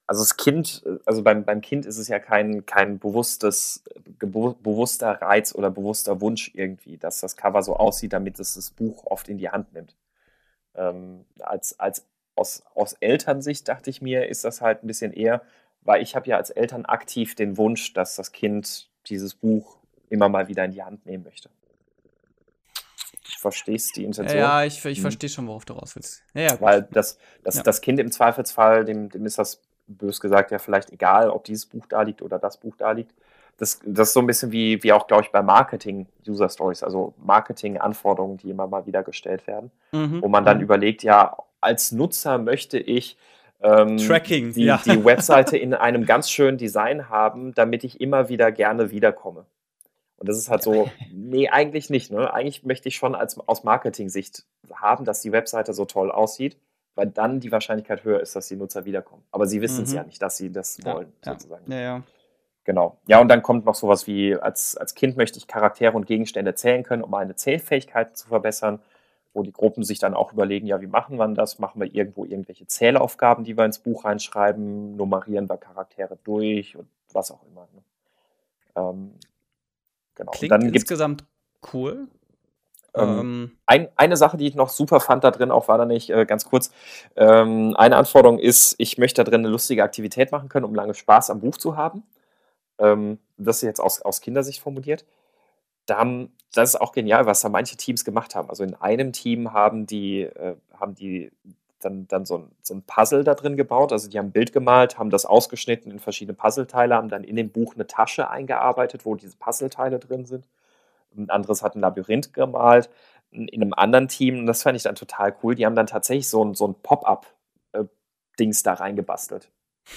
also das Kind, also beim, beim Kind ist es ja kein, kein bewusstes, bewusster Reiz oder bewusster Wunsch irgendwie, dass das Cover so aussieht, damit es das Buch oft in die Hand nimmt. Ähm, als, als aus, aus Elternsicht dachte ich mir, ist das halt ein bisschen eher, weil ich habe ja als Eltern aktiv den Wunsch, dass das Kind dieses Buch immer mal wieder in die Hand nehmen möchte. Verstehst die Intention? Ja, ich, ich hm. verstehe schon, worauf du raus willst. Ja, ja, Weil das, das, ja. das Kind im Zweifelsfall, dem, dem ist das bös gesagt, ja vielleicht egal, ob dieses Buch da liegt oder das Buch da liegt. Das, das ist so ein bisschen wie, wie auch, glaube ich, bei Marketing User Stories, also Marketing-Anforderungen, die immer mal wieder gestellt werden, mhm. wo man dann mhm. überlegt, ja, als Nutzer möchte ich ähm, Tracking, die, ja. die Webseite in einem ganz schönen Design haben, damit ich immer wieder gerne wiederkomme. Und das ist halt so, nee, eigentlich nicht. Ne? Eigentlich möchte ich schon als, aus Marketing-Sicht haben, dass die Webseite so toll aussieht weil dann die Wahrscheinlichkeit höher ist, dass die Nutzer wiederkommen. Aber sie wissen es mhm. ja nicht, dass sie das ja, wollen, ja. sozusagen. Ja, ja. Genau. Ja, und dann kommt noch sowas wie, als, als Kind möchte ich Charaktere und Gegenstände zählen können, um meine Zählfähigkeiten zu verbessern, wo die Gruppen sich dann auch überlegen, ja, wie machen wir das? Machen wir irgendwo irgendwelche Zählaufgaben, die wir ins Buch reinschreiben, nummerieren wir Charaktere durch und was auch immer. Ne? Ähm, genau. Klingt dann insgesamt cool. Ähm, ähm, ein, eine Sache, die ich noch super fand da drin, auch war da nicht, äh, ganz kurz, ähm, eine Anforderung ist, ich möchte da drin eine lustige Aktivität machen können, um lange Spaß am Buch zu haben. Ähm, das ist jetzt aus, aus Kindersicht formuliert. Da haben, das ist auch genial, was da manche Teams gemacht haben. Also in einem Team haben die, äh, haben die dann, dann so, ein, so ein Puzzle da drin gebaut. Also die haben ein Bild gemalt, haben das ausgeschnitten in verschiedene Puzzleteile, haben dann in dem Buch eine Tasche eingearbeitet, wo diese Puzzleteile drin sind. Ein anderes hat ein Labyrinth gemalt. In einem anderen Team, das fand ich dann total cool, die haben dann tatsächlich so ein, so ein Pop-up-Dings äh, da reingebastelt.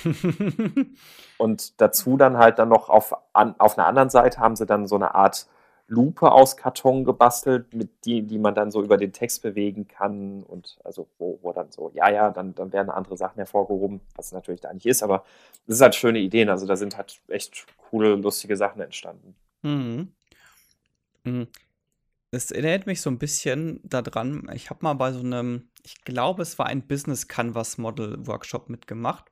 und dazu dann halt dann noch auf, an, auf einer anderen Seite haben sie dann so eine Art Lupe aus Karton gebastelt, mit die, die man dann so über den Text bewegen kann und also wo, wo dann so, ja, ja, dann, dann werden andere Sachen hervorgehoben, was natürlich da nicht ist, aber das sind halt schöne Ideen. Also da sind halt echt coole, lustige Sachen entstanden. Mhm. Mhm. Es erinnert mich so ein bisschen daran, ich habe mal bei so einem, ich glaube, es war ein Business Canvas Model Workshop mitgemacht,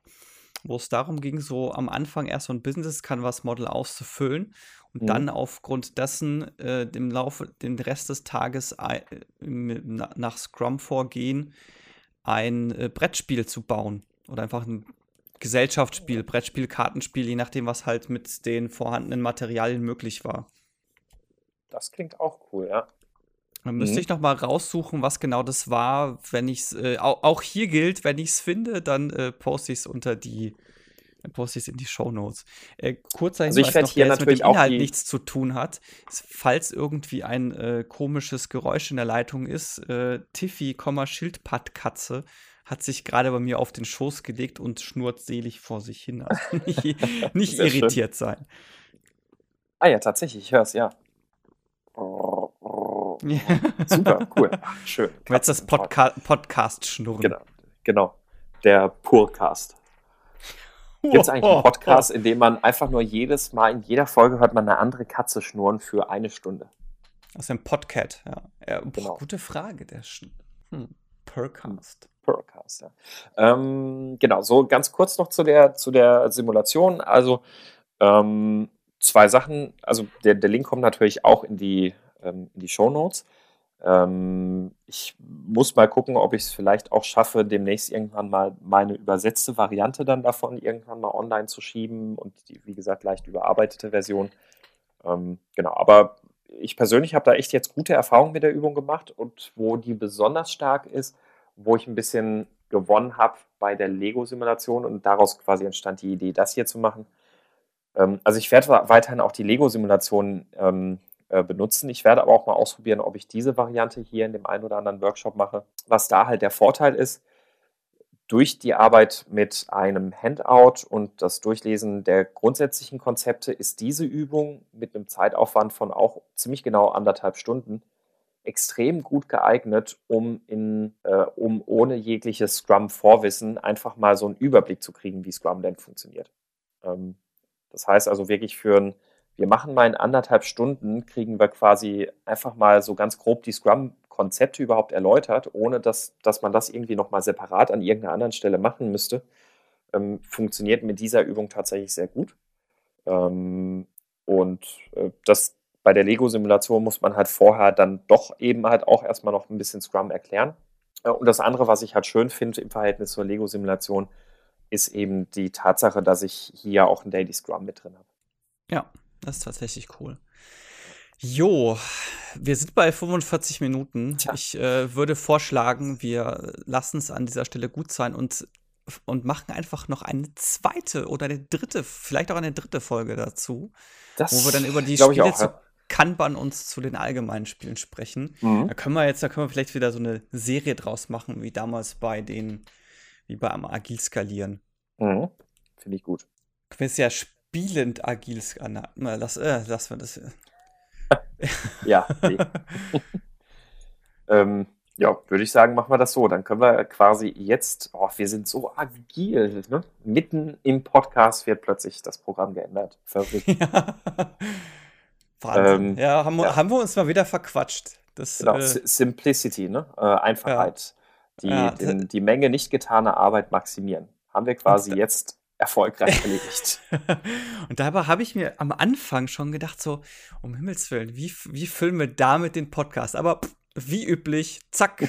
wo es darum ging, so am Anfang erst so ein Business Canvas Model auszufüllen und mhm. dann aufgrund dessen äh, im Laufe, den Rest des Tages äh, nach Scrum vorgehen, ein äh, Brettspiel zu bauen oder einfach ein Gesellschaftsspiel, Brettspiel, Kartenspiel, je nachdem, was halt mit den vorhandenen Materialien möglich war. Das klingt auch cool, ja. Dann müsste mhm. ich noch mal raussuchen, was genau das war. Wenn ich äh, auch, auch, hier gilt, wenn ich es finde, dann äh, poste ich es unter die, dann poste ich es in die Show Notes. Äh, kurzer also ich noch, hier natürlich mit dem Inhalt nichts zu tun hat. Falls irgendwie ein äh, komisches Geräusch in der Leitung ist, äh, Tiffy, Schildpattkatze hat sich gerade bei mir auf den Schoß gelegt und schnurrt selig vor sich hin. Also nicht, nicht irritiert schön. sein. Ah ja, tatsächlich, ich höre es, ja. Super, cool. schön. Jetzt das Podca Podcast-Schnurren. Genau, genau. Der Purcast. Gibt es eigentlich einen Podcast, in dem man einfach nur jedes Mal, in jeder Folge hört man eine andere Katze schnurren für eine Stunde? Aus dem Podcast, ja. ja genau. Gute Frage, der Sch hm. Purcast. Purcast, ja. Ähm, genau, so ganz kurz noch zu der, zu der Simulation. Also, ähm, zwei Sachen. Also der, der Link kommt natürlich auch in die, ähm, in die Show Notes. Ähm, ich muss mal gucken, ob ich es vielleicht auch schaffe, demnächst irgendwann mal meine übersetzte Variante dann davon irgendwann mal online zu schieben und die, wie gesagt, leicht überarbeitete Version. Ähm, genau, aber ich persönlich habe da echt jetzt gute Erfahrungen mit der Übung gemacht und wo die besonders stark ist, wo ich ein bisschen gewonnen habe bei der Lego-Simulation und daraus quasi entstand die Idee, das hier zu machen, ähm, also ich werde weiterhin auch die Lego-Simulation ähm, äh, benutzen. Ich werde aber auch mal ausprobieren, ob ich diese Variante hier in dem einen oder anderen Workshop mache. Was da halt der Vorteil ist, durch die Arbeit mit einem Handout und das Durchlesen der grundsätzlichen Konzepte ist diese Übung mit einem Zeitaufwand von auch ziemlich genau anderthalb Stunden extrem gut geeignet, um, in, äh, um ohne jegliches Scrum-Vorwissen einfach mal so einen Überblick zu kriegen, wie Scrum denn funktioniert. Ähm, das heißt also wirklich für ein, wir machen mal in anderthalb Stunden, kriegen wir quasi einfach mal so ganz grob die Scrum-Konzepte überhaupt erläutert, ohne dass, dass man das irgendwie nochmal separat an irgendeiner anderen Stelle machen müsste. Ähm, funktioniert mit dieser Übung tatsächlich sehr gut. Ähm, und äh, das bei der Lego-Simulation muss man halt vorher dann doch eben halt auch erstmal noch ein bisschen Scrum erklären. Äh, und das andere, was ich halt schön finde im Verhältnis zur Lego-Simulation, ist eben die Tatsache, dass ich hier auch ein Daily Scrum mit drin habe. Ja, das ist tatsächlich cool. Jo, wir sind bei 45 Minuten. Tja. Ich äh, würde vorschlagen, wir lassen es an dieser Stelle gut sein und, und machen einfach noch eine zweite oder eine dritte, vielleicht auch eine dritte Folge dazu, das wo wir dann über die Spiele auch, zu ja. Kanban uns zu den allgemeinen Spielen sprechen. Mhm. Da können wir jetzt, da können wir vielleicht wieder so eine Serie draus machen, wie damals bei den wie beim Agil skalieren. Mhm. Finde ich gut. Du willst ja spielend agil skalieren. Lass, äh, lass wir das. ja, nee. ähm, ja, würde ich sagen, machen wir das so. Dann können wir quasi jetzt, oh, wir sind so agil, ne? Mitten im Podcast wird plötzlich das Programm geändert. Verrückt. ja. Wahnsinn. Ähm, ja, haben, ja. haben wir uns mal wieder verquatscht. Das, genau, äh, Simplicity, ne? Äh, Einfachheit. Ja die, ja, den, die Menge nicht getaner Arbeit maximieren. Haben wir quasi jetzt erfolgreich erledigt. und dabei habe ich mir am Anfang schon gedacht, so, um Himmels Willen, wie, wie füllen wir damit den Podcast? Aber pff, wie üblich, zack,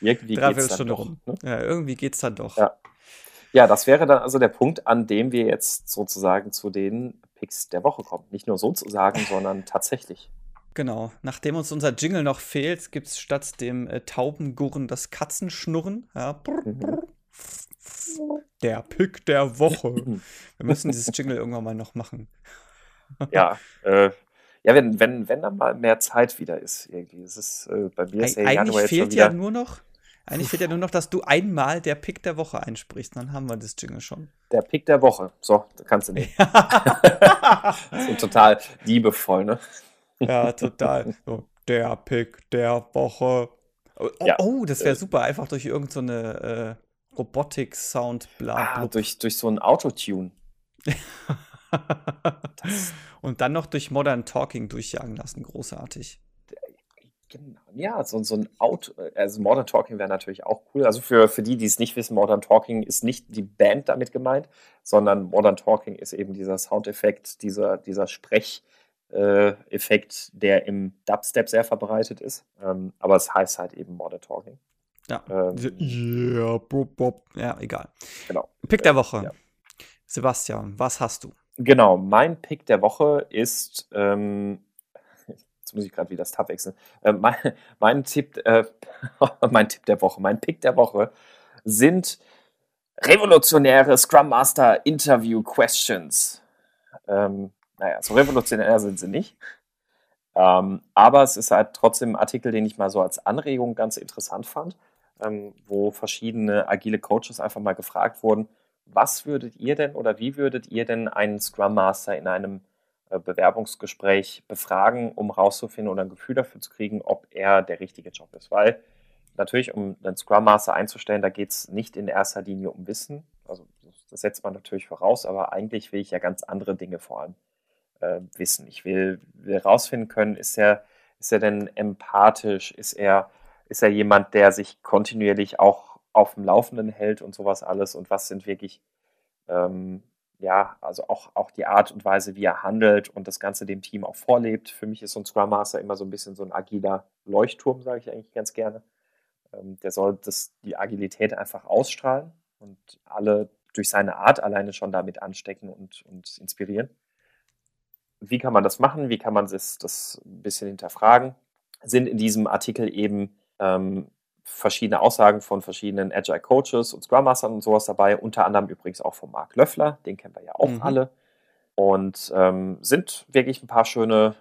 irgendwie geht es dann doch. Ne? Ja, irgendwie geht es dann doch. Ja. ja, das wäre dann also der Punkt, an dem wir jetzt sozusagen zu den Picks der Woche kommen. Nicht nur sozusagen, sondern tatsächlich. Genau. Nachdem uns unser Jingle noch fehlt, gibt es statt dem äh, Taubengurren das Katzenschnurren. Ja. Mhm. Der Pick der Woche. Wir müssen dieses Jingle irgendwann mal noch machen. ja, äh, ja, wenn, wenn, wenn dann mal mehr Zeit wieder ist, irgendwie. Es ist äh, bei mir ist Eigentlich Januar fehlt ja nur noch, eigentlich fehlt ja nur noch, dass du einmal der Pick der Woche einsprichst. Dann haben wir das Jingle schon. Der Pick der Woche. So, kannst du nicht. so total liebevoll, ne? Ja, total. So, der Pick der Woche. Oh, ja. oh das wäre äh, super. Einfach durch irgendeine so äh, Robotik-Sound, bla, ah, durch, durch so ein Autotune. Und dann noch durch Modern Talking durchjagen lassen. Großartig. Genau. Ja, so, so ein Auto, also Modern Talking wäre natürlich auch cool. Also für, für die, die es nicht wissen, Modern Talking ist nicht die Band damit gemeint, sondern Modern Talking ist eben dieser Soundeffekt, dieser, dieser Sprecheffekt, äh, der im Dubstep sehr verbreitet ist. Ähm, aber es heißt halt eben Modern Talking. Ja. Ähm, yeah, bop, bop. ja, egal. Genau. Pick der Woche. Ja. Sebastian, was hast du? Genau, mein Pick der Woche ist, ähm, jetzt muss ich gerade wieder das Tab wechseln, äh, mein, mein, Tipp, äh, mein Tipp der Woche, mein Pick der Woche sind revolutionäre Scrum Master Interview Questions. Ähm, naja, so revolutionär sind sie nicht. Ähm, aber es ist halt trotzdem ein Artikel, den ich mal so als Anregung ganz interessant fand, ähm, wo verschiedene agile Coaches einfach mal gefragt wurden, was würdet ihr denn oder wie würdet ihr denn einen Scrum Master in einem äh, Bewerbungsgespräch befragen, um rauszufinden oder ein Gefühl dafür zu kriegen, ob er der richtige Job ist? Weil natürlich, um einen Scrum Master einzustellen, da geht es nicht in erster Linie um Wissen. Also das setzt man natürlich voraus, aber eigentlich will ich ja ganz andere Dinge vor allem äh, wissen. Ich will, will rausfinden können, ist er, ist er denn empathisch? Ist er, ist er jemand, der sich kontinuierlich auch auf dem Laufenden hält und sowas alles und was sind wirklich, ähm, ja, also auch, auch die Art und Weise, wie er handelt und das Ganze dem Team auch vorlebt. Für mich ist so ein Scrum Master immer so ein bisschen so ein agiler Leuchtturm, sage ich eigentlich ganz gerne. Ähm, der soll das, die Agilität einfach ausstrahlen und alle durch seine Art alleine schon damit anstecken und, und inspirieren. Wie kann man das machen? Wie kann man das, das ein bisschen hinterfragen? Sind in diesem Artikel eben ähm, verschiedene Aussagen von verschiedenen Agile Coaches und Scrum Mastern und sowas dabei, unter anderem übrigens auch von Mark Löffler, den kennen wir ja auch mhm. alle. Und ähm, sind wirklich ein paar schöne,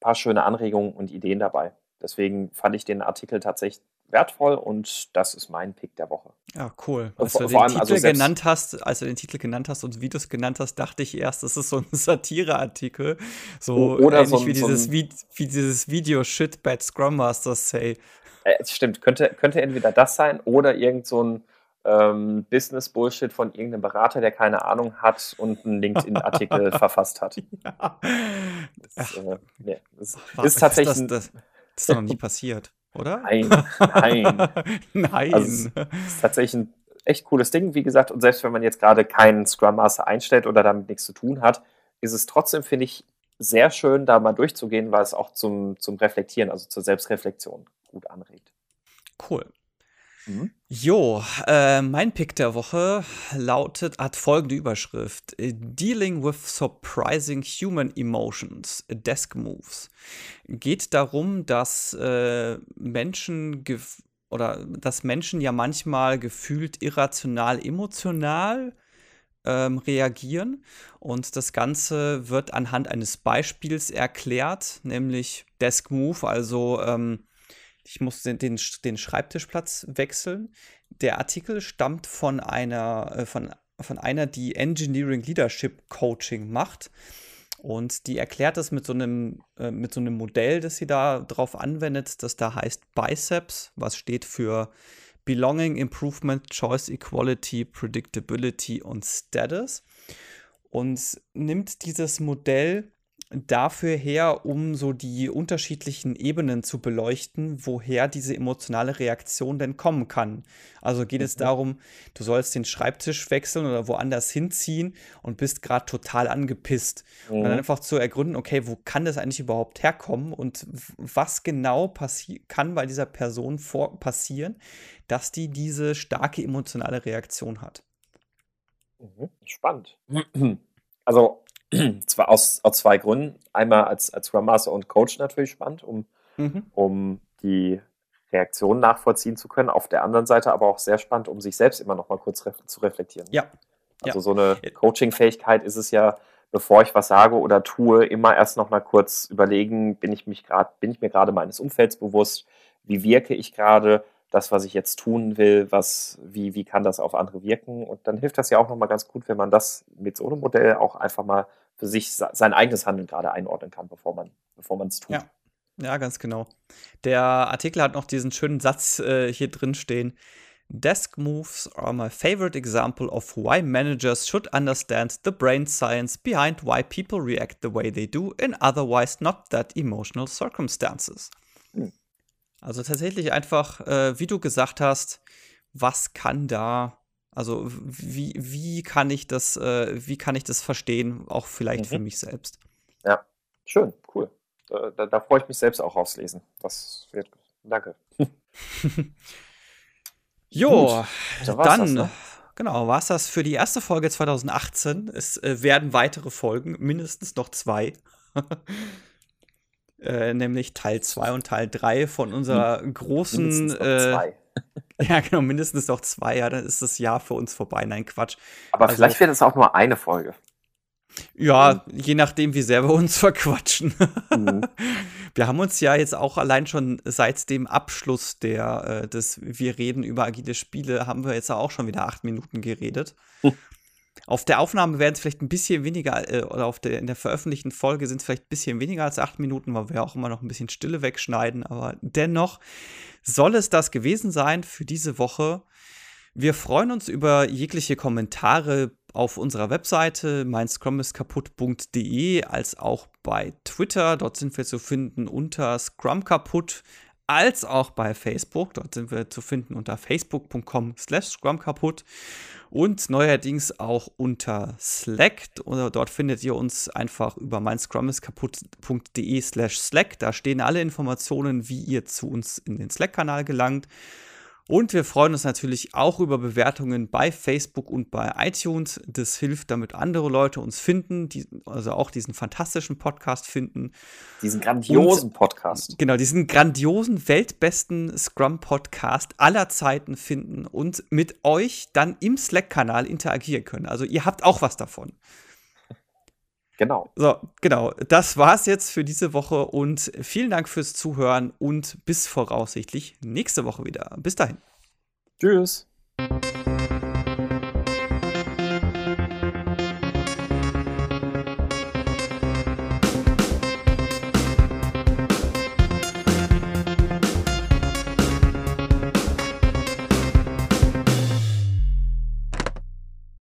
paar schöne Anregungen und Ideen dabei. Deswegen fand ich den Artikel tatsächlich wertvoll und das ist mein Pick der Woche. Ja, cool. Als du den Titel also genannt hast, als du den Titel genannt hast und Videos genannt hast, dachte ich erst, das ist so ein Satireartikel. So Oder ähnlich so ein, wie, dieses, so ein, wie, wie dieses Video Shit Bad Scrum Masters Say. Äh, stimmt, könnte, könnte entweder das sein oder irgend so ein ähm, Business-Bullshit von irgendeinem Berater, der keine Ahnung hat und einen LinkedIn-Artikel verfasst hat. Ja. Das, äh, nee, das ist tatsächlich. Das, das, das, ist doch noch nie passiert, oder? Nein, nein. nein. Also, das ist tatsächlich ein echt cooles Ding, wie gesagt. Und selbst wenn man jetzt gerade keinen Scrum Master einstellt oder damit nichts zu tun hat, ist es trotzdem, finde ich, sehr schön, da mal durchzugehen, weil es auch zum, zum Reflektieren, also zur Selbstreflexion gut anregt. Cool. Mhm. Jo, äh, mein Pick der Woche lautet, hat folgende Überschrift: Dealing with Surprising Human Emotions, Desk Moves. Geht darum, dass äh, Menschen oder dass Menschen ja manchmal gefühlt irrational emotional ähm, reagieren. Und das Ganze wird anhand eines Beispiels erklärt, nämlich Desk Move, also ähm, ich muss den, den, den Schreibtischplatz wechseln. Der Artikel stammt von einer, äh, von, von einer, die Engineering Leadership Coaching macht. Und die erklärt das mit so einem, äh, mit so einem Modell, das sie da drauf anwendet, das da heißt Biceps, was steht für Belonging, Improvement, Choice, Equality, Predictability und Status. Und nimmt dieses Modell dafür her, um so die unterschiedlichen Ebenen zu beleuchten, woher diese emotionale Reaktion denn kommen kann. Also geht es mhm. darum, du sollst den Schreibtisch wechseln oder woanders hinziehen und bist gerade total angepisst. Mhm. Und dann mhm. einfach zu ergründen, okay, wo kann das eigentlich überhaupt herkommen und was genau kann bei dieser Person passieren, dass die diese starke emotionale Reaktion hat. Mhm. Spannend. Also Zwar aus, aus zwei Gründen. Einmal als, als Scrum Master und Coach natürlich spannend, um, mhm. um die Reaktionen nachvollziehen zu können. Auf der anderen Seite aber auch sehr spannend, um sich selbst immer noch mal kurz ref zu reflektieren. Ja. Also ja. so eine Coaching-Fähigkeit ist es ja, bevor ich was sage oder tue, immer erst noch mal kurz überlegen, bin ich mich gerade, bin ich mir gerade meines Umfelds bewusst, wie wirke ich gerade, das, was ich jetzt tun will, was, wie, wie kann das auf andere wirken? Und dann hilft das ja auch nochmal ganz gut, wenn man das mit so einem Modell auch einfach mal für sich sein eigenes Handeln gerade einordnen kann, bevor man bevor man es tut. Ja. ja, ganz genau. Der Artikel hat noch diesen schönen Satz äh, hier drin stehen. Desk moves are my favorite example of why managers should understand the brain science behind why people react the way they do in otherwise not that emotional circumstances. Hm. Also tatsächlich einfach, äh, wie du gesagt hast, was kann da, also wie, wie kann ich das, äh, wie kann ich das verstehen, auch vielleicht mhm. für mich selbst. Ja, schön, cool. Da, da, da freue ich mich selbst auch auslesen. Das wird, danke. jo, Gut, dann, das, ne? genau, war es das für die erste Folge 2018. Es äh, werden weitere Folgen, mindestens noch zwei. Äh, nämlich Teil 2 und Teil 3 von unserer großen. Mindestens noch äh, zwei. ja, genau, mindestens noch zwei. Ja, dann ist das Jahr für uns vorbei. Nein, Quatsch. Aber also, vielleicht wird es auch nur eine Folge. Ja, mhm. je nachdem, wie sehr wir uns verquatschen. Mhm. Wir haben uns ja jetzt auch allein schon seit dem Abschluss der, äh, des Wir reden über agile Spiele, haben wir jetzt auch schon wieder acht Minuten geredet. Auf der Aufnahme werden es vielleicht ein bisschen weniger, äh, oder auf der, in der veröffentlichten Folge sind es vielleicht ein bisschen weniger als acht Minuten, weil wir auch immer noch ein bisschen Stille wegschneiden. Aber dennoch soll es das gewesen sein für diese Woche. Wir freuen uns über jegliche Kommentare auf unserer Webseite meinscrumiskaputt.de als auch bei Twitter. Dort sind wir zu finden unter Scrum kaputt als auch bei Facebook. Dort sind wir zu finden unter facebook.com slash Scrum kaputt und neuerdings auch unter Slack. Oder dort findet ihr uns einfach über meinscrumiskaputt.de slash Slack. Da stehen alle Informationen, wie ihr zu uns in den Slack-Kanal gelangt. Und wir freuen uns natürlich auch über Bewertungen bei Facebook und bei iTunes. Das hilft, damit andere Leute uns finden, die, also auch diesen fantastischen Podcast finden. Diesen grandiosen und, Podcast. Genau, diesen grandiosen, weltbesten Scrum-Podcast aller Zeiten finden und mit euch dann im Slack-Kanal interagieren können. Also ihr habt auch was davon. Genau. So, genau. Das war's jetzt für diese Woche und vielen Dank fürs Zuhören und bis voraussichtlich nächste Woche wieder. Bis dahin. Tschüss.